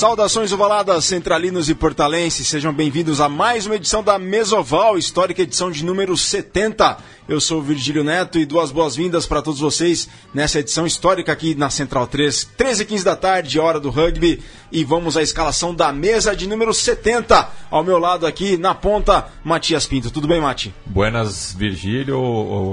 Saudações ovaladas, centralinos e portalenses, sejam bem-vindos a mais uma edição da Mesoval, histórica edição de número 70. Eu sou o Virgílio Neto e duas boas-vindas para todos vocês nessa edição histórica aqui na Central 3, 13 e 15 da tarde, hora do rugby, e vamos à escalação da mesa de número 70. Ao meu lado aqui, na ponta, Matias Pinto. Tudo bem, Mati? Buenas, Virgílio,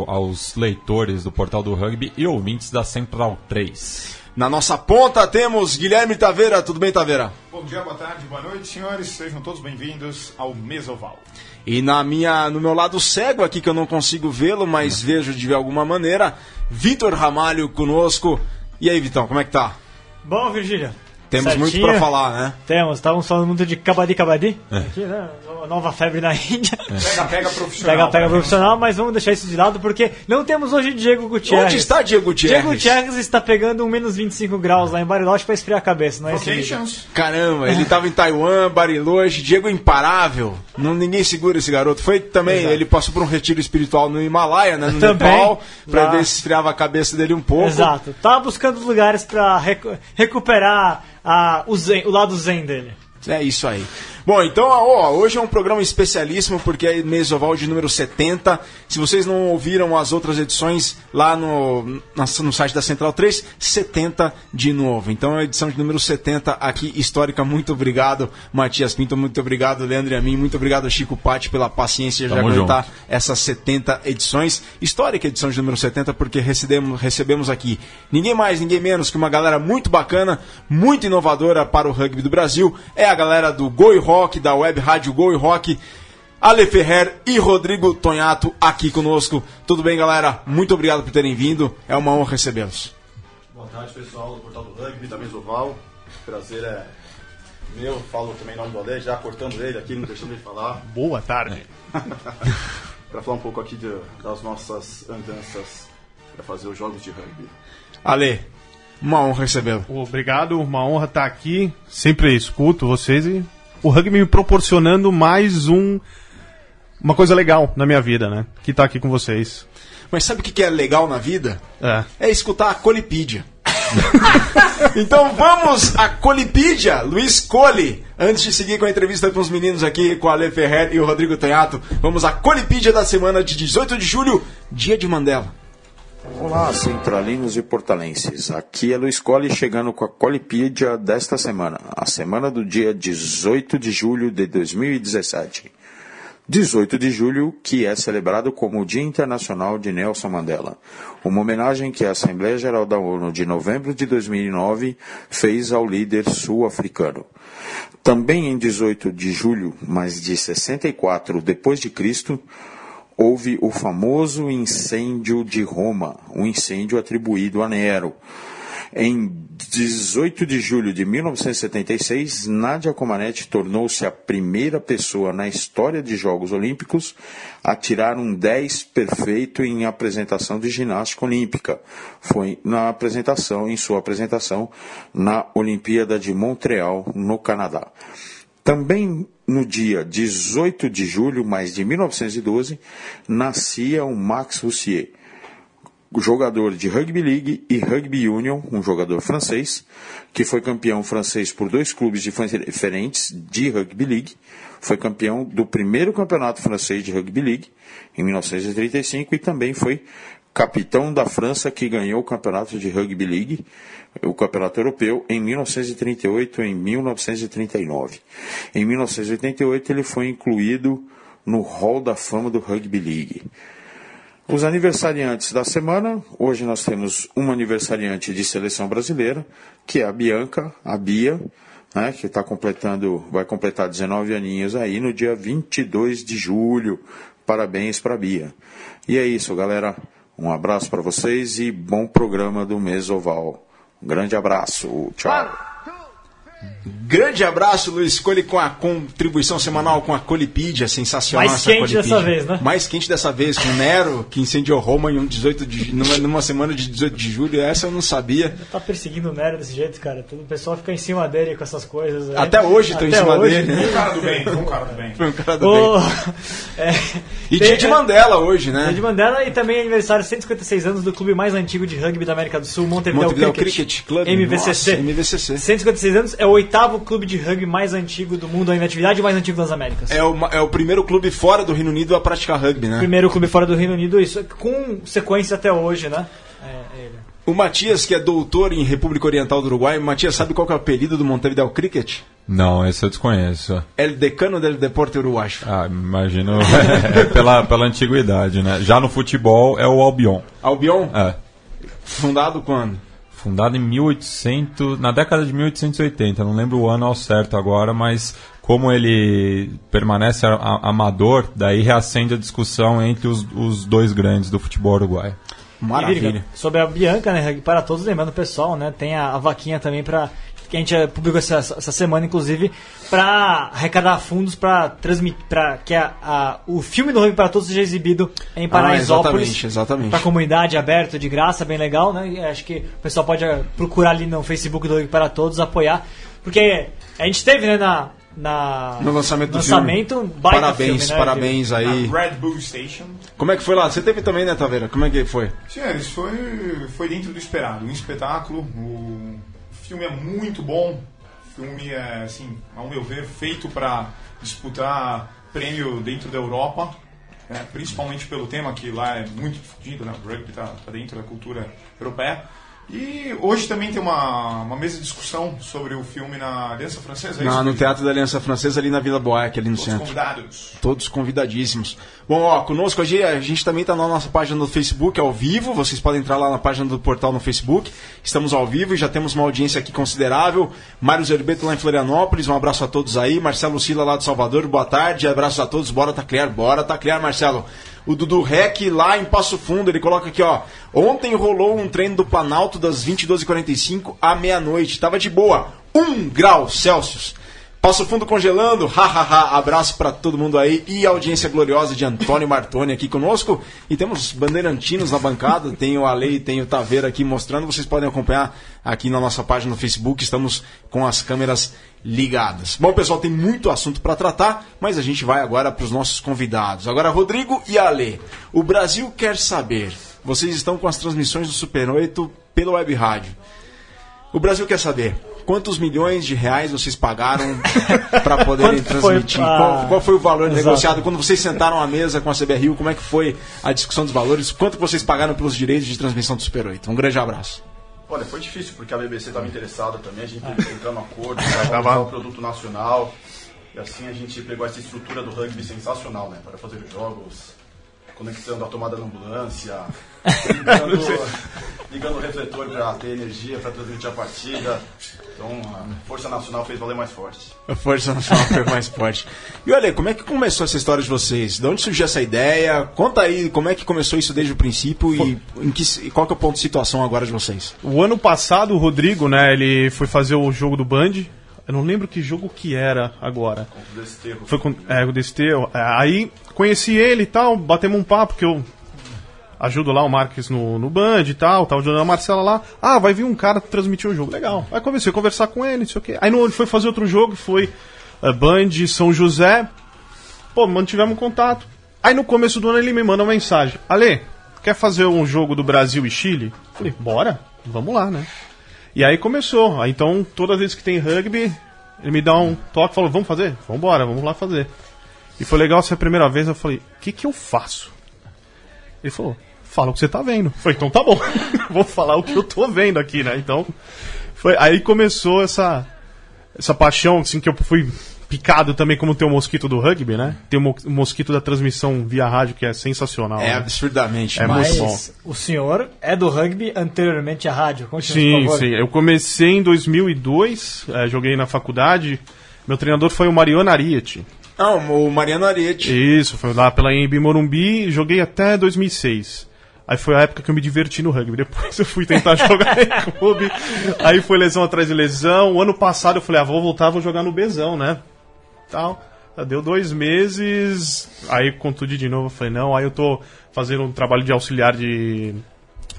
aos leitores do Portal do Rugby e ouvintes da Central 3. Na nossa ponta temos Guilherme Taveira. Tudo bem, Taveira? Bom dia, boa tarde, boa noite, senhores. Sejam todos bem-vindos ao Mesoval. E na minha, no meu lado cego aqui, que eu não consigo vê-lo, mas vejo de alguma maneira, Vitor Ramalho conosco. E aí, Vitão, como é que tá? Bom, Virgília. Temos Certinho. muito para falar, né? Temos, estávamos falando muito de Kabaddi Kabaddi, é. aqui, né? Nova febre na Índia. É. Pega, pega profissional. Pega, pega profissional, mas vamos deixar isso de lado porque não temos hoje Diego Gutierrez. Onde está Diego Gutierrez? Diego Gutierrez está pegando um menos 25 graus lá em Bariloche para esfriar a cabeça, não é isso? Caramba, ele estava em Taiwan, Bariloche, Diego imparável. Não, ninguém segura esse garoto. Foi também, Exato. ele passou por um retiro espiritual no Himalaia, né? No também, Nepal, para ver se esfriava a cabeça dele um pouco. Exato. Tava buscando lugares para recu recuperar a, o, zen, o lado zen dele. É isso aí. Bom, então ó, hoje é um programa especialíssimo porque é Mesoval de número 70. Se vocês não ouviram as outras edições lá no, no site da Central 3, 70 de novo. Então é a edição de número 70 aqui, histórica. Muito obrigado, Matias Pinto. Muito obrigado, Leandro e a mim. Muito obrigado, Chico Patti, pela paciência de Tamo aguentar junto. essas 70 edições. Histórica edição de número 70 porque recebemos, recebemos aqui ninguém mais, ninguém menos que uma galera muito bacana, muito inovadora para o rugby do Brasil. É a galera do Goi Rock Rock, da web rádio Gol e Rock. Ale Ferrer e Rodrigo Tonhato aqui conosco. Tudo bem, galera? Muito obrigado por terem vindo. É uma honra recebê-los. Boa tarde, pessoal do Portal do Rugby, da Mesoval. Prazer é meu. Falo também em nome do Ale, já cortando ele aqui, não deixando ele falar. Boa tarde. para falar um pouco aqui de, das nossas andanças para fazer os jogos de rugby. Ale, uma honra recebê-lo. Obrigado, uma honra estar aqui. Sempre escuto vocês e o rugby me proporcionando mais um uma coisa legal na minha vida, né? Que tá aqui com vocês. Mas sabe o que é legal na vida? É, é escutar a Colipídia. então vamos à Colipídia, Luiz Cole. Antes de seguir com a entrevista com os meninos aqui, com a Ale Ferrer e o Rodrigo Tanhato, vamos à Colipídia da semana de 18 de julho, dia de Mandela. Olá, centralinos e portalenses. Aqui é Luiz Colli chegando com a Colipídia desta semana, a semana do dia 18 de julho de 2017. 18 de julho, que é celebrado como o Dia Internacional de Nelson Mandela, uma homenagem que a Assembleia Geral da ONU de novembro de 2009 fez ao líder sul-africano. Também em 18 de julho, mas de 64 depois de Cristo, houve o famoso incêndio de Roma, um incêndio atribuído a Nero. Em 18 de julho de 1976, Nadia Comaneci tornou-se a primeira pessoa na história de Jogos Olímpicos a tirar um 10 perfeito em apresentação de ginástica olímpica. Foi na apresentação, em sua apresentação na Olimpíada de Montreal, no Canadá. Também no dia 18 de julho, mais de 1912, nascia o Max Roussier, jogador de Rugby League e Rugby Union, um jogador francês, que foi campeão francês por dois clubes diferentes de Rugby League, foi campeão do primeiro campeonato francês de Rugby League, em 1935, e também foi capitão da França que ganhou o campeonato de Rugby League o Campeonato Europeu em 1938 e em 1939. Em 1988 ele foi incluído no Hall da Fama do Rugby League. Os aniversariantes da semana, hoje nós temos uma aniversariante de seleção brasileira, que é a Bianca, a Bia, né, que está completando, vai completar 19 aninhos aí no dia 22 de julho. Parabéns para a Bia. E é isso, galera. Um abraço para vocês e bom programa do Mesoval. Um grande abraço. Tchau. Grande abraço, Luiz Escolhe com a contribuição semanal com a Colipídia, sensacional Mais essa quente Colipídia. dessa vez, né? Mais quente dessa vez, com Nero, que incendiou Roma em um 18 de, numa, numa semana de 18 de julho, essa eu não sabia. Tá perseguindo o Nero desse jeito, cara. Todo o pessoal fica em cima dele com essas coisas. aí. Até hoje tô em cima hoje, dele, né? Um cara do bem, um cara do bem. Foi um cara do Ô, bem. é, E tem- dia de Mandela hoje, Dia né? de Mandela e também aniversário 156 anos do clube mais antigo de rugby da América do Sul, Montevideo, Montevideo Cricket, Cricket Club. MVCC. Nossa, MVCC. 156 anos é o oitavo clube de rugby mais antigo do mundo, ainda atividade mais antigo das Américas. É o, é o primeiro clube fora do Reino Unido a praticar rugby, né? Primeiro clube fora do Reino Unido, isso com sequência até hoje, né? É, ele. O Matias, que é doutor em República Oriental do Uruguai, Matias, sabe qual que é o apelido do Montevideo Cricket? Não, esse eu desconheço. El Decano del Deporte Uruguaio. Ah, imagino é, pela, pela antiguidade, né? Já no futebol é o Albion. Albion, É. fundado quando? Fundado em 1800, na década de 1880, não lembro o ano ao certo agora, mas como ele permanece a- a- amador, daí reacende a discussão entre os, os dois grandes do futebol uruguaio. E, Maravilha. Virica, sobre a Bianca, né? Para todos, lembrando o pessoal, né? Tem a, a vaquinha também para que a gente eh, publicou essa, essa semana, inclusive, para arrecadar fundos para transmitir, para que a, a- o filme do Rugby para Todos seja exibido em Paraisópolis. exatamente, exatamente. Para a comunidade aberto, de graça, bem legal, né? Acho que o pessoal pode eh, procurar ali no Facebook do Rugby para Todos, apoiar, porque a gente teve, né, na, na No lançamento do lançamento, filme. baita Parabéns, filme, né, parabéns aí. Red Bull Station. Como é que foi lá? Você teve também, né, Taveira? Como é que foi? Senhores, foi, foi dentro do esperado. Um espetáculo. O filme é muito bom. Filme é, assim, ao meu ver, feito para disputar prêmio dentro da Europa. né, principalmente pelo tema que lá é muito difundido, né? O rugby está dentro da cultura europeia. E hoje também tem uma, uma mesa de discussão sobre o filme na Aliança Francesa. é Na, isso, no Luiz? Teatro da Aliança Francesa, ali na Vila Boac, ali no Todos centro. convidados. Todos convidadíssimos. Bom, ó, conosco hoje a gente também está na nossa página do Facebook ao vivo. Vocês podem entrar lá na página do portal no Facebook. Estamos ao vivo e já temos uma audiência aqui considerável. Mário Zerbeto lá em Florianópolis, um abraço a todos aí. Marcelo Sila lá de Salvador, boa tarde. Abraços a todos. Bora taclear, bora taclear, Marcelo. O Dudu Rec lá em Passo Fundo, ele coloca aqui, ó. Ontem rolou um treino do Planalto das 22h45 à meia-noite. Tava de boa. 1 grau Celsius. Passo Fundo congelando, hahaha, abraço pra todo mundo aí e audiência gloriosa de Antônio Martoni aqui conosco. E temos bandeirantinos na bancada, tem o Ale e tem o Taveira aqui mostrando. Vocês podem acompanhar aqui na nossa página no Facebook, estamos com as câmeras ligadas. Bom, pessoal, tem muito assunto para tratar, mas a gente vai agora para os nossos convidados. Agora, Rodrigo e Ale, o Brasil quer saber. Vocês estão com as transmissões do Super 8 pela web rádio. O Brasil quer saber quantos milhões de reais vocês pagaram para poderem foi transmitir? pra- Qual, qual foi o valor Exato. negociado? Quando vocês sentaram à mesa com a CBRU, como é que foi a discussão dos valores? Quanto vocês pagaram pelos direitos de transmissão do Super 8? Um grande abraço. Olha, foi difícil porque a BBC estava interessada também, a gente teve que entrar no acordo, para o produto nacional. E assim a gente pegou essa estrutura do rugby sensacional, né? Para fazer os jogos, conectando a tomada na ambulância, ligando, ligando o refletor para ter energia para transmitir a partida. Então a Força Nacional fez valer mais forte. A Força Nacional foi mais forte. E olha, como é que começou essa história de vocês? De onde surgiu essa ideia? Conta aí como é que começou isso desde o princípio e em que, qual que é o ponto de situação agora de vocês? O ano passado, o Rodrigo, né, ele foi fazer o jogo do Band. Eu não lembro que jogo que era agora. O Desterro. Foi com é, o Desterro. É, aí conheci ele e tal, batemos um papo, que eu ajudo lá o Marques no, no Band e tal, tava ajudando a Marcela lá. Ah, vai vir um cara transmitir o jogo. Legal. Aí comecei a conversar com ele, não sei o quê. Aí no, ele foi fazer outro jogo, foi é, Band São José. Pô, mantivemos contato. Aí no começo do ano ele me manda uma mensagem. Ale, quer fazer um jogo do Brasil e Chile? Falei, bora, vamos lá, né? E aí começou. Aí, então, toda vez que tem rugby, ele me dá um toque e falou, vamos fazer? Vamos embora, vamos lá fazer. E foi legal ser a primeira vez, eu falei, o que que eu faço? Ele falou, fala o que você tá vendo. Eu falei, então tá bom, vou falar o que eu tô vendo aqui, né? Então, foi, aí começou essa, essa paixão, assim, que eu fui picado também como tem o mosquito do rugby, né? Tem o mo- o mosquito da transmissão via rádio, que é sensacional. É né? absurdamente. É mas- muito bom. O senhor é do rugby anteriormente à rádio. Continue, Sim, por favor. sim. Eu comecei em 2002, eh, joguei na faculdade. Meu treinador foi o Mariano Ariete. Não, o Mariano Ariete. Isso, foi lá pela EMB Morumbi, joguei até 2006. Aí foi a época que eu me diverti no rugby. Depois eu fui tentar jogar em clube. Aí foi lesão atrás de lesão. O ano passado eu falei, ah, vou voltar, vou jogar no Bezão, né? Tal. Deu dois meses. Aí contundi de novo, eu falei, não, aí eu tô fazendo um trabalho de auxiliar de.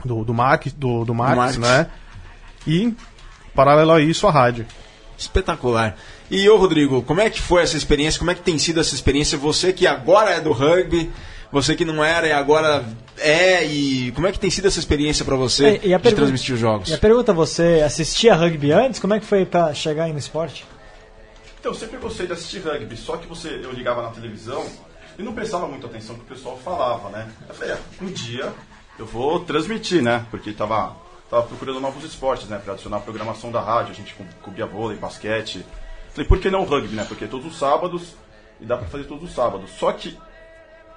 Do, do, Mac, do, do Marx. né? E, paralelo a isso, a rádio. Espetacular. E ô Rodrigo, como é que foi essa experiência? Como é que tem sido essa experiência? Você que agora é do rugby, você que não era e agora é, e como é que tem sido essa experiência pra você É, e a de pergunta- transmitir os jogos? E a pergunta, você assistia rugby antes? Como é que foi pra chegar aí no esporte? Então, eu sempre gostei de assistir rugby, só que você, eu ligava na televisão e não prestava muita atenção que o pessoal falava, né? Eu falei, é, um dia eu vou transmitir, né? Porque tava, tava procurando novos esportes, né? Pra adicionar a programação da rádio, a gente co- cobria vôlei, basquete. Falei, por que não rugby, né? Porque todos os sábados, e dá pra fazer todos os sábados. Só que,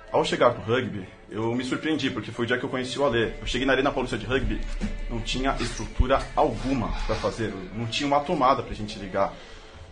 ao chegar pro rugby, eu me surpreendi, porque foi o dia que eu conheci o Alê. Eu cheguei na Arena Paulista de Rugby, não tinha estrutura alguma pra fazer, não tinha uma tomada pra gente ligar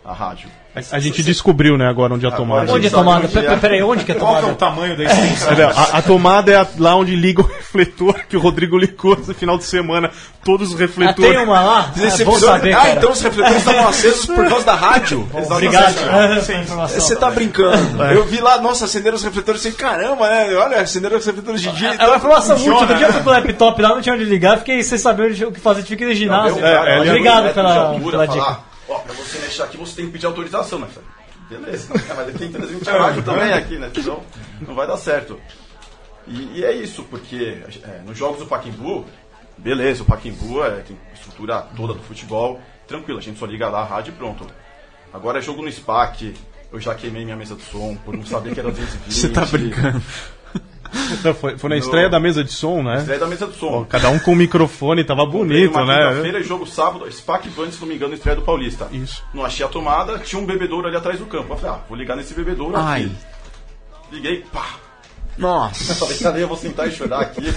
a rádio. A, a gente descobriu, né, agora onde é a tomada. Agora Onde é sabe tomada? onde é. Pera- Peraí, onde que é Qual que é tomada? o tamanho da extensão? Olha, a, a tomada é a- lá onde liga o refletor, que o Rodrigo ligou no final de semana. Todos os Ah, refletores. tem uma lá? É bom episódio- saber, ah, então os refletores estavam acesos por causa da rádio? Obrigado sim. informação. Você tá brincando. Eu vi lá, nossa, acenderam os refletores assim, caramba, né? Olha, acenderam os refletores de dia. É uma informação útil. Outro dia eu né? fui com o laptop lá, não tinha onde ligar, fiquei sem saber o que fazer, tive que ir no ginásio. É, é Obrigado pela, dica. Ó, pra você mexer aqui, você tem que pedir autorização, né? Beleza, mas ele tem que transmitir a rádio também aqui, né? Então, não vai dar certo. E, e é isso, porque é, nos jogos do Paquimbu, beleza, o Paquimbu é, tem estrutura toda do futebol, tranquilo, a gente só liga lá a rádio e pronto. Agora é jogo no SPAC, eu já queimei minha mesa de som por não saber que era 220. Você tá brincando. Não, foi, foi na estreia da mesa de som, né? Estreia da mesa de som. Cada um com o microfone, tava bonito, uma né? quinta-feira, jogo sábado, SPAC Van, se não me engano, estreia do Paulista. Isso. Não achei a tomada, tinha um bebedouro ali atrás do campo. Eu falei, ah, vou ligar nesse bebedouro Ai. aqui. Liguei, pá. Nossa. Falei, cadê? Eu vou sentar e chorar aqui.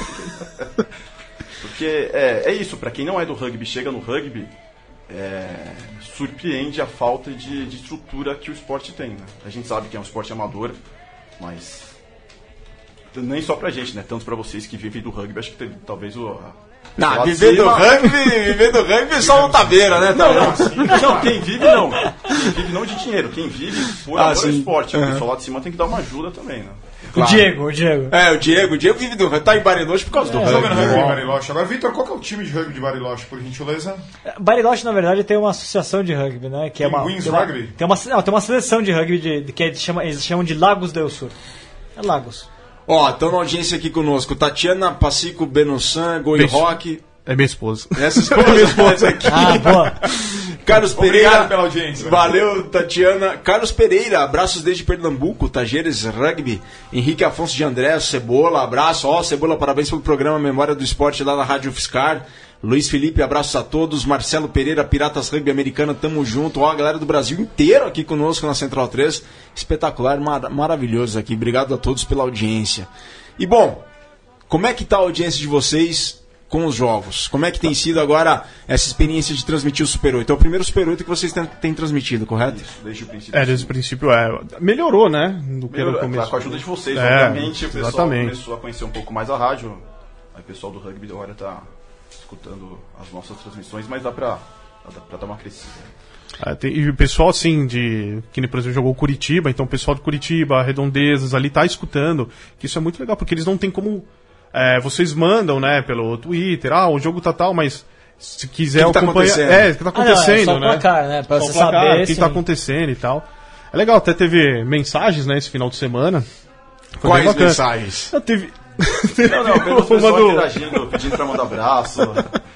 Porque é, é isso, pra quem não é do rugby, chega no rugby, é, surpreende a falta de, de estrutura que o esporte tem. Né? A gente sabe que é um esporte amador, mas nem só pra gente, né? Tanto pra vocês que vivem do rugby, acho que tem, talvez o. Não, viver do rugby, viver do rugby só um tabeira, né? Não, Não, sim. não, quem vive não. Quem vive não de dinheiro, quem vive por Ah, amor ao esporte. O pessoal lá de cima tem que dar uma ajuda também, né? O Diego, o Diego. É, o Diego, o Diego vive do rugby, tá em Bariloche por causa do Jogando rugby. rugby de Bariloche. Agora, Vitor, qual que é o time de rugby de Bariloche, por gentileza? Bariloche, na verdade, tem uma associação de rugby, né? Que é uma, Pinguins tem uma, Rugby? Tem uma, não, tem uma seleção de rugby de, de- que é de- chama, eles chamam de Lagos del Sur. É Lagos. Ó, estão na audiência aqui conosco. Tatiana Pacico Benossan, Goi. Rock. É minha esposa. Essas coisas aqui. Ah, boa. Carlos Pereira. Obrigado pela audiência. Valeu, Tatiana. Carlos Pereira, abraços desde Pernambuco, Tajeres Rugby. Henrique Afonso de André, Cebola, abraço. Ó, Cebola, parabéns pelo programa Memória do Esporte lá na Rádio Fiscar. Luiz Felipe, abraços a todos. Marcelo Pereira, Piratas Rugby Americana, tamo junto. Ó, a galera do Brasil inteiro aqui conosco na Central 3. Espetacular, mar maravilhoso aqui. Obrigado a todos pela audiência. E bom, como é que tá a audiência de vocês com os jogos? Como é que tem sido agora essa experiência de transmitir o Super 8? É o primeiro Super 8 que vocês têm, têm transmitido, correto? Desde o princípio. É, desde o princípio, é. Melhorou, né? Do que era Melhorou, o começo. Com a ajuda de vocês, É, obviamente, o pessoal exatamente. começou a conhecer um pouco mais a rádio. Aí o pessoal do rugby agora tá escutando as nossas transmissões, mas dá pra, dá pra dar uma crescida. É, tem- e o pessoal, assim, de. Que nem, por exemplo, jogou Curitiba, então o pessoal de Curitiba, Redondezas ali tá escutando. Que isso é muito legal, porque eles não tem como. É, vocês mandam, né, pelo Twitter, ah, o jogo tá tal, mas se quiser que que tá acompanhar. acontecendo? É, o que tá Ah, não, é acontecendo, só né? placar, né? Pra Só você placar, saber, o que sim. tá acontecendo e tal. É legal, até teve mensagens, né, esse final de semana. Foi Quais mensagens? Não, teve. Não, não, pelo uma pessoal do- interagindo, pedindo pra mandar abraço,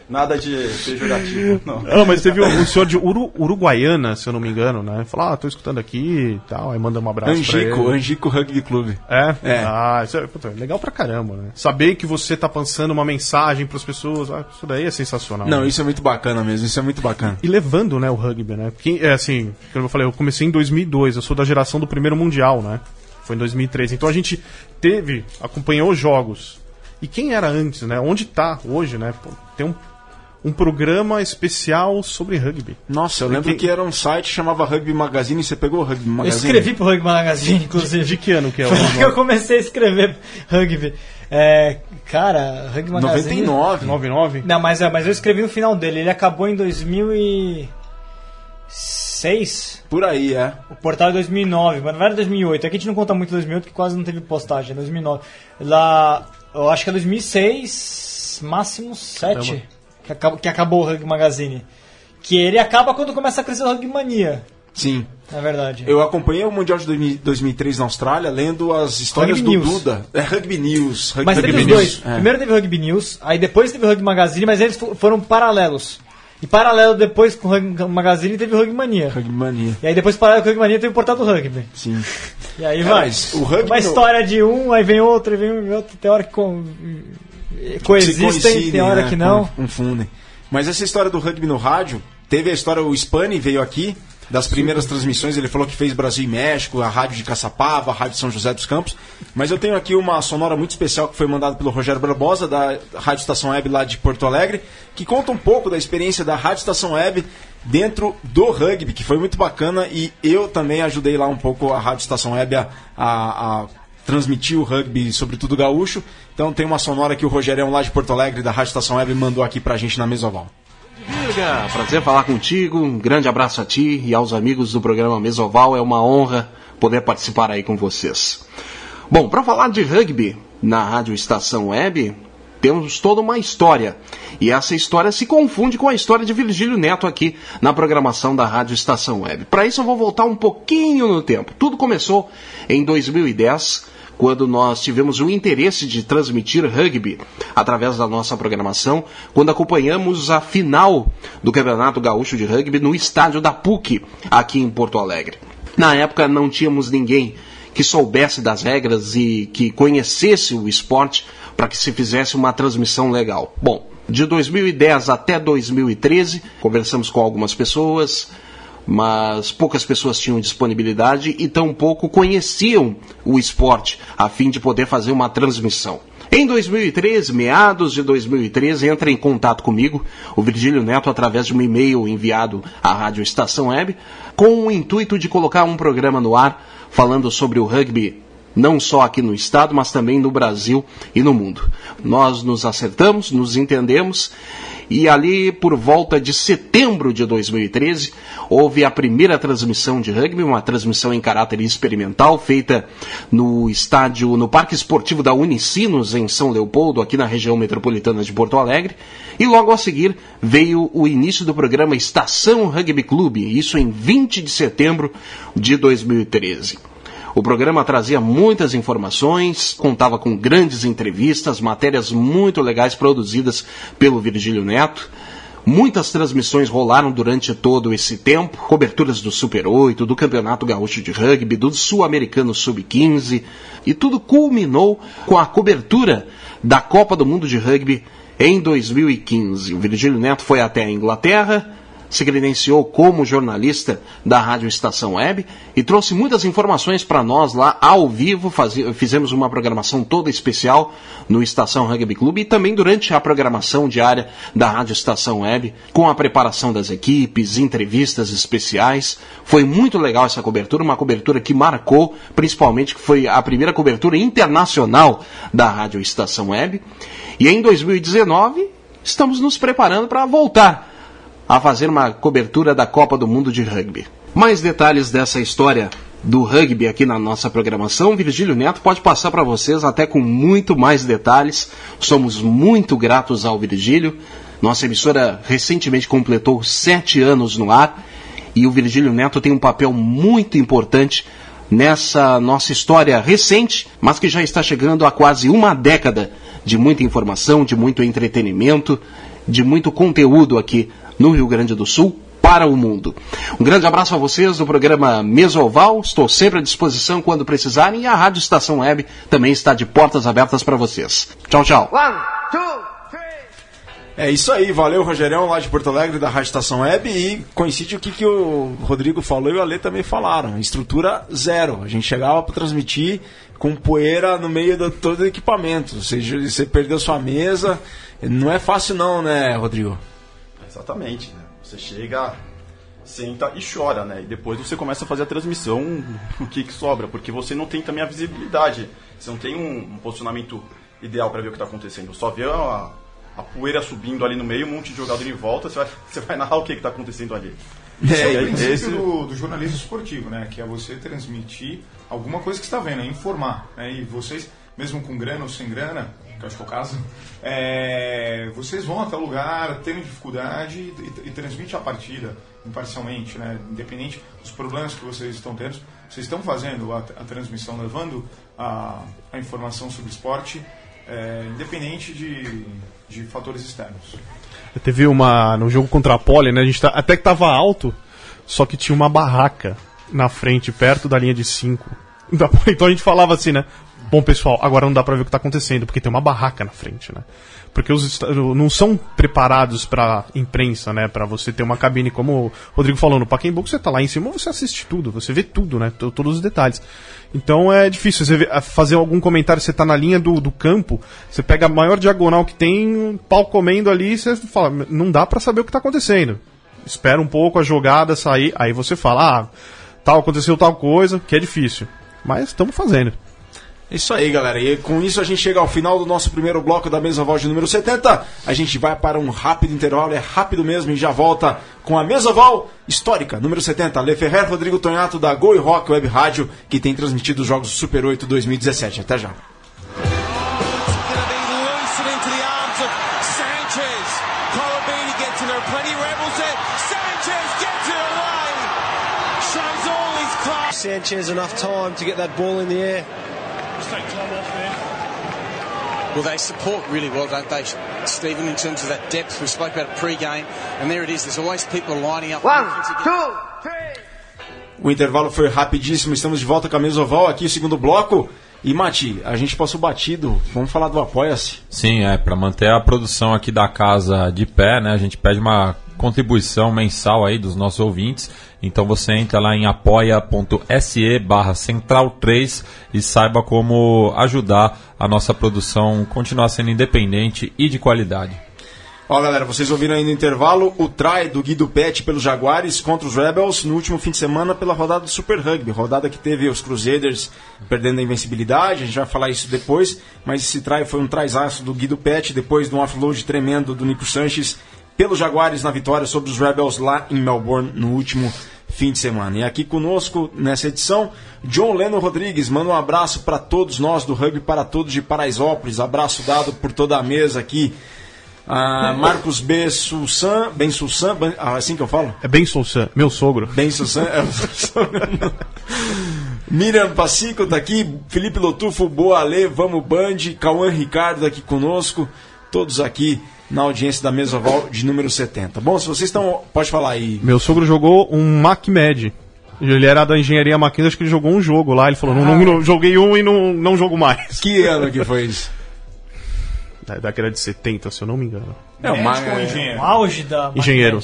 nada de pejorativo, não. Não, mas teve um, um senhor de Uru- Uruguaiana, se eu não me engano, né? Falou, ah, tô escutando aqui e tal. Aí manda um abraço pra Angico, ele. Angico Rugby Clube. É? É. Ah, isso é puta, legal pra caramba, né? Saber que você tá passando uma mensagem pras pessoas, ah, isso daí é sensacional. Não, né? isso é muito bacana mesmo, isso é muito bacana. E levando, né, o rugby, né? Porque, é assim, como eu falei, eu comecei em 2002, eu sou da geração do primeiro mundial, né? Foi em 2003. Então a gente teve, acompanhou os jogos. E quem era antes, né? Onde tá hoje, né? Pô, tem um, um programa especial sobre rugby. Nossa, eu lembro Porque- que era um site que chamava Rugby Magazine e você pegou o Rugby Eu Magazine? escrevi pro Rugby Magazine, inclusive. De que ano que é o Foi que eu comecei a escrever rugby. É, cara, Rugby Magazine. 99. 99? Não, mas, é, mas eu escrevi no final dele. Ele acabou em 2006. Por aí, é. O portal é 2009, mas não era 2008. Aqui a gente não conta muito 2008 porque quase não teve postagem. É 2009. Lá, eu acho que é 2006, máximo 7 que, acaba, que acabou o Rugby Magazine. Que ele acaba quando começa a crescer o Rugby Mania, Sim. na verdade. Eu acompanhei o Mundial de 2000 2003 na Austrália, lendo as histórias Rugby do News. Duda. É Rugby News. Rugby, Mas teve Rugby os dois. É. Primeiro teve o Rugby News, aí depois teve o Rugby Magazine, mas eles fo- foram paralelos. E paralelo depois com o Rugby Magazine teve o Rugby Mania. Rugby Mania. E aí depois paralelo com o Rugby Mania teve o portal do Rugby. Sim. E aí É, vai. o rugby Uma no- história de um, aí vem outro, aí vem outro. Tem hora que com- coexistem, tem hora né, que não. con- Confundem. Mas essa história do rugby no rádio, teve a história, o Spani veio aqui, das primeiras transmissões, ele falou que fez Brasil e México, a rádio de Caçapava, a rádio São José dos Campos. Mas eu tenho aqui uma sonora muito especial que foi mandada pelo Rogério Barbosa, da Rádio Estação Web lá de Porto Alegre, que conta um pouco da experiência da Rádio Estação Web dentro do rugby, que foi muito bacana e eu também ajudei lá um pouco a Rádio Estação Web a- a- a transmitir o rugby, sobretudo gaúcho. Então tem uma sonora que o Rogerião lá de Porto Alegre, da Rádio Estação Web, mandou aqui pra gente na Mesoval. Virga, prazer falar contigo. Um grande abraço a ti e aos amigos do programa Mesoval. É uma honra poder participar aí com vocês. Bom, para falar de rugby na Rádio Estação Web, temos toda uma história. E essa história se confunde com a história de Virgílio Neto aqui na programação da Rádio Estação Web. Para isso eu vou voltar um pouquinho no tempo. Tudo começou em 2010, quando nós tivemos o interesse de transmitir rugby através da nossa programação, quando acompanhamos a final do Campeonato Gaúcho de Rugby no estádio da PUC, aqui em Porto Alegre. Na época não tínhamos ninguém que soubesse das regras e que conhecesse o esporte para que se fizesse uma transmissão legal. Bom, de 2010 até 2013, conversamos com algumas pessoas, mas poucas pessoas tinham disponibilidade e tampouco conheciam o esporte a fim de poder fazer uma transmissão. Em 2013, meados de 2013, entra em contato comigo o Virgílio Neto através de um e-mail enviado à Rádio Estação Web, com o intuito de colocar um programa no ar falando sobre o rugby não só aqui no estado, mas também no Brasil e no mundo. Nós nos acertamos, nos entendemos e ali por volta de setembro de 2013 houve a primeira transmissão de rugby, uma transmissão em caráter experimental feita no estádio, no Parque Esportivo da Unicinos em São Leopoldo, aqui na região metropolitana de Porto Alegre. E logo a seguir veio o início do programa Estação Rugby Clube, isso em 20 de setembro de 2013. O programa trazia muitas informações, contava com grandes entrevistas, matérias muito legais produzidas pelo Virgílio Neto. Muitas transmissões rolaram durante todo esse tempo, coberturas do Super 8, do Campeonato Gaúcho de Rugby, do Sul-Americano Sub-15, e tudo culminou com a cobertura da Copa do Mundo de Rugby em 2015. O Virgílio Neto foi até a Inglaterra, se credenciou como jornalista da Rádio Estação Web e trouxe muitas informações para nós lá ao vivo. Fazi- fizemos uma programação toda especial no Estação Rugby Clube e também durante a programação diária da Rádio Estação Web, com a preparação das equipes, entrevistas especiais. Foi muito legal essa cobertura, uma cobertura que marcou, principalmente que foi a primeira cobertura internacional da Rádio Estação Web. E em 2019 estamos nos preparando para voltar a fazer uma cobertura da Copa do Mundo de Rugby. Mais detalhes dessa história do rugby aqui na nossa programação, Virgílio Neto pode passar para vocês até com muito mais detalhes. Somos muito gratos ao Virgílio. Nossa emissora recentemente completou sete anos no ar e o Virgílio Neto tem um papel muito importante nessa nossa história recente, mas que já está chegando a quase uma década de muita informação, de muito entretenimento, de muito conteúdo aqui no Rio Grande do Sul para o mundo. Um grande abraço a vocês do programa Mesoval. Estou sempre à disposição quando precisarem e a Rádio Estação Web também está de portas abertas para vocês. Tchau, tchau. É isso aí, valeu Rogerião lá de Porto Alegre da Rádio Estação Web e coincide o que, que o Rodrigo falou e o Ale também falaram. Estrutura zero. A gente chegava para transmitir com poeira no meio de todo o equipamento. Ou seja, você perdeu sua mesa. Não é fácil não, né, Rodrigo? Exatamente, né? Você chega, senta e chora, né? E depois você começa a fazer a transmissão, o que, que sobra, porque você não tem também a visibilidade, você não tem um, um posicionamento ideal para ver o que está acontecendo. Só vê a, a poeira subindo ali no meio, um monte de jogador em volta, você vai, você vai narrar o que está acontecendo ali. Esse é, E o aí, princípio esse- do, do jornalismo esportivo, né? Que é você transmitir alguma coisa que você está vendo, é informar. Né? E vocês, mesmo com grana ou sem grana, que eu acho que é o caso, é, vocês vão até o lugar, tendo dificuldade e, e, transmite a partida imparcialmente, né? Independente dos problemas que vocês estão tendo, vocês estão fazendo a, a transmissão, levando a, a informação sobre esporte, é, independente de, de fatores externos. Teve uma. No jogo contra a Poli, né? A gente tá, até que tava alto, só que tinha uma barraca na frente, perto da linha de 5. Então a gente falava assim, né? Bom, pessoal, agora não dá pra ver o que tá acontecendo, porque tem uma barraca na frente, né? Porque os não são preparados pra imprensa, né? Pra você ter uma cabine, como o Rodrigo falou, no Pacaembu, você tá lá em cima, você assiste tudo, você vê tudo, né? Todos os detalhes. Então é difícil você fazer algum comentário, você tá na linha do, do campo, você pega a maior diagonal que tem, um pau comendo ali, você fala, não dá pra saber o que tá acontecendo. Espera um pouco a jogada sair, aí você fala, ah, tal, aconteceu tal coisa, que é difícil. Mas estamos fazendo. Isso aí, galera. E com isso a gente chega ao final do nosso primeiro bloco da mesa voz de número 70. A gente vai para um rápido intervalo, é rápido mesmo, e já volta com a mesa oval histórica, número 70. Le Ferrer, Rodrigo Tonhato, da Goi Rock Web Rádio, que tem transmitido os jogos Super 8 2017. Até já. Sanchez enough time to get that ball in the air. Well, they support really well, don't they, Stephen, in terms of that depth? We spoke about it pre-game, and there it is. There's always people lining up. One, two, O intervalo foi rapidíssimo, estamos de volta com a mesa oval aqui, segundo bloco. E Mati, a gente passou batido, vamos falar do Apoia-se. Sim, é, para manter a produção aqui da casa de pé, né, a gente pede uma contribuição mensal aí dos nossos ouvintes. Então você entra lá em apoia.se barra central 3 e saiba como ajudar a nossa produção continuar sendo independente e de qualidade. Ó, galera, vocês ouviram aí no intervalo o try do Guido Pet pelos Jaguares contra os Rebels no último fim de semana pela rodada do Super Rugby. Rodada que teve os Crusaders perdendo a invencibilidade, a gente vai falar isso depois, mas esse try foi um traizaço do Guido Pet depois de um offload tremendo do Nico Sanches pelos Jaguares na vitória sobre os Rebels lá em Melbourne no último fim de semana. E aqui conosco nessa edição, John Leno Rodrigues. Manda um abraço para todos nós do Rugby para Todos de Paraisópolis. Abraço dado por toda a mesa aqui. Ah, Marcos B. Sussan, Ben Sussan, Ben- ah, assim que eu falo? É bem Sousan, meu sogro. Ben Sussan, é o sobrenome. Miriam Pacico tá aqui, Felipe Lotufo, Boa Ale, Vamos Band, Cauã Ricardo aqui conosco, todos aqui na audiência da mesa oval de número 70. Bom, se vocês estão, pode falar aí. Meu sogro jogou um MacMed. Ele era da engenharia Mackenzie, acho que ele jogou um jogo lá. Ele falou: não, não- não- joguei um e não, não jogo mais. Que ano que foi isso? Da década de 70, se eu não me engano. É, o Médico ou é- engenheiro? O auge da Engenheiro.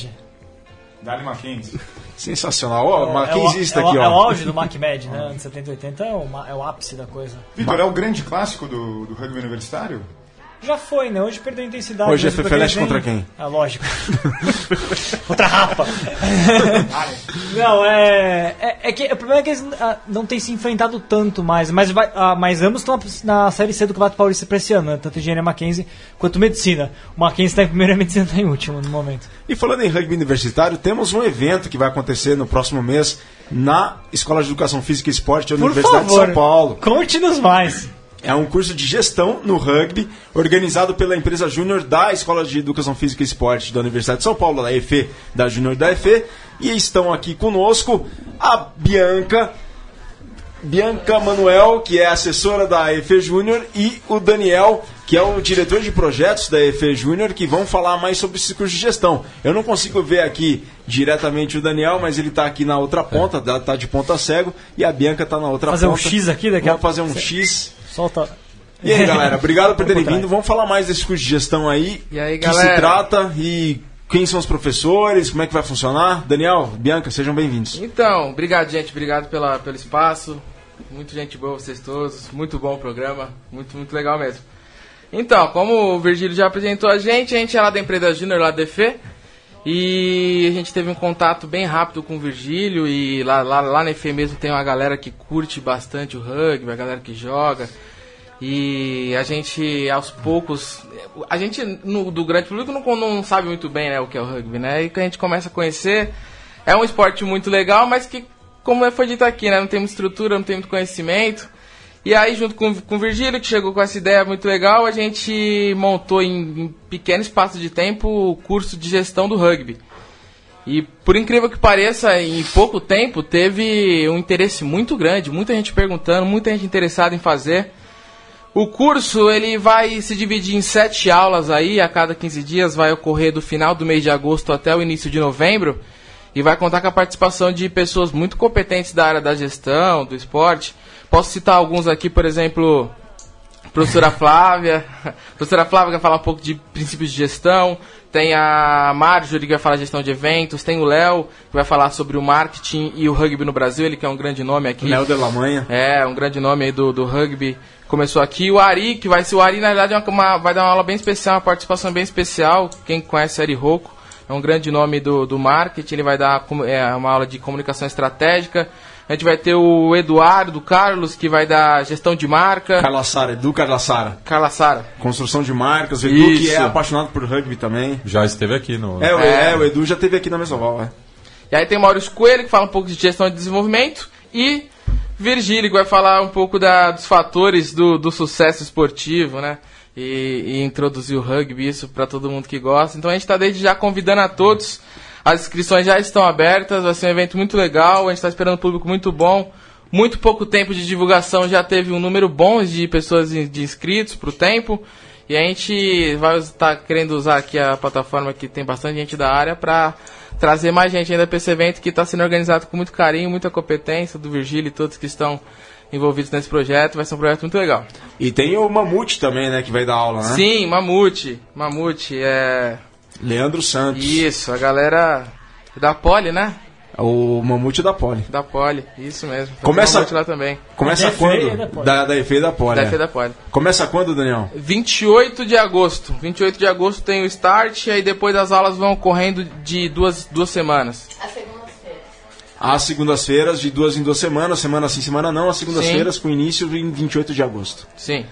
Dali Mackenzie. Sensacional. Ó, É, o- Mackenzista é, o- aqui, é o ó. auge do MacMed, né? Anos 70 e 80 é o, é o ápice da coisa. Vitor, é o grande clássico do, do rugby universitário? Já foi, né? Hoje perdeu a intensidade. Hoje é nem- contra quem? É lógico. contra a Rapa. não, é, é. é que o problema é que eles ah, não têm se enfrentado tanto mais. Mas, vai, ah, mas ambos estão na série C do Campeonato Paulista pra esse ano, né? Tanto Engenharia Mackenzie quanto Medicina. O Mackenzie está em primeiro e a Medicina está em último no momento. E falando em rugby universitário, temos um evento que vai acontecer no próximo mês na Escola de Educação Física e Esporte da Universidade favor, de São Paulo. Conte-nos mais. É um curso de gestão no rugby, organizado pela empresa Júnior da Escola de Educação Física e Esporte da Universidade de São Paulo, da EFE, da Júnior da EFE. E estão aqui conosco a Bianca, Bianca Manuel, que é assessora da EFE Júnior, e o Daniel, que é o diretor de projetos da EFE Júnior, que vão falar mais sobre esse curso de gestão. Eu não consigo ver aqui diretamente o Daniel, mas ele está aqui na outra ponta, está de ponta cego, e a Bianca está na outra Fazer um ponta. X aqui daqui a Vamos fazer um X. Solta. E aí, galera, obrigado por terem vindo. Vamos falar mais desse curso de gestão aí. E aí, que galera? se trata e quem são os professores, como é que vai funcionar. Daniel, Bianca, sejam bem-vindos. Então, obrigado, gente. Obrigado pela, pelo espaço. Muito gente boa vocês todos. Muito bom o programa. Muito, muito legal mesmo. Então, como o Virgílio já apresentou a gente, a gente é lá da empresa Júnior, lá da EFE. E a gente teve um contato bem rápido com o Virgílio e lá, lá, lá na EFE mesmo tem uma galera que curte bastante o rugby, a galera que joga. E a gente, aos poucos, a gente no, do grande público não, não sabe muito bem né, o que é o rugby, né? E que a gente começa a conhecer, é um esporte muito legal, mas que, como foi dito aqui, né, não tem muita estrutura, não tem muito conhecimento. E aí, junto com, com o Virgílio, que chegou com essa ideia muito legal, a gente montou em, em pequeno espaço de tempo o curso de gestão do rugby. E por incrível que pareça, em pouco tempo teve um interesse muito grande, muita gente perguntando, muita gente interessada em fazer. O curso ele vai se dividir em sete aulas aí, a cada 15 dias, vai ocorrer do final do mês de agosto até o início de novembro e vai contar com a participação de pessoas muito competentes da área da gestão, do esporte. Posso citar alguns aqui, por exemplo, professora Flávia. Professora Flávia vai falar um pouco de princípios de gestão. Tem a Marjorie que vai falar de gestão de eventos. Tem o Léo que vai falar sobre o marketing e o rugby no Brasil. Ele que é um grande nome aqui. Léo de la Manha. É, um grande nome aí do, do rugby. Começou aqui. O Ari, que vai ser o Ari, na verdade, é uma, uma- vai dar uma aula bem especial, uma participação bem especial. Quem conhece Ari Rocco é um grande nome do, do marketing. Ele vai dar é, uma aula de comunicação estratégica. A gente vai ter o Eduardo Carlos, que vai dar gestão de marca. Carla Sara, Edu Carla Sara. Carla Sara. Construção de marcas. O Edu que Isso. é apaixonado por rugby também. Já esteve aqui no. É, o, É. é, o Edu já teve aqui na Mesoval, é. E aí tem o Maurício Coelho, que fala um pouco de gestão de desenvolvimento. E Virgílio, que vai falar um pouco da- dos fatores do, do sucesso esportivo, né? E, e introduzir o rugby, isso para todo mundo que gosta. Então a gente está desde já convidando a todos. As inscrições já estão abertas, vai ser um evento muito legal, a gente está esperando um público muito bom. Muito pouco tempo de divulgação já teve um número bom de pessoas de inscritos para o tempo. E a gente vai estar querendo usar aqui a plataforma que tem bastante gente da área para trazer mais gente ainda para esse evento que está sendo organizado com muito carinho, muita competência do Virgílio e todos que estão envolvidos nesse projeto. Vai ser um projeto muito legal. E tem o Mamute também, né, que vai dar aula, né? Sim, Mamute. Mamute é. Leandro Santos. Isso, a galera da Poli, né? O Mamute da Poli. Da Poli, isso mesmo. Tem Começa- Mamute lá também. Começa Da EFE quando? e da Poli. Da, da EFE e da Poli. Da é. FE da Poli. Começa quando, Daniel? 28 de agosto. 28 de agosto tem o start, e aí depois as aulas vão ocorrendo de duas, duas semanas. Às segundas-feiras, de duas em duas semanas, semana sim, semana não, às segundas-feiras, com início em 28 de agosto. Sim.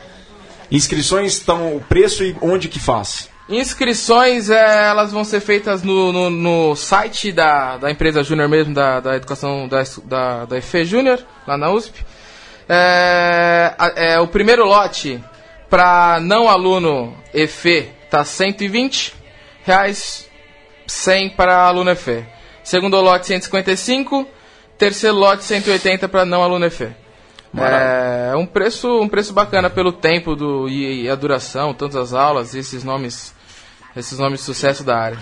Inscrições estão o preço e onde que faz? Inscrições, é, elas vão ser feitas no, no, no site da, da empresa Júnior mesmo, da, da educação da, da, da EFE Júnior, lá na USP. É, é, o primeiro lote para não aluno EFE tá 120 reais, 100 para aluno EFE. Segundo lote 155, terceiro lote 180 para não aluno EFE. É um preço, um preço bacana pelo tempo do, e, e a duração, tantas as aulas, esses nomes, esses nomes de sucesso da área.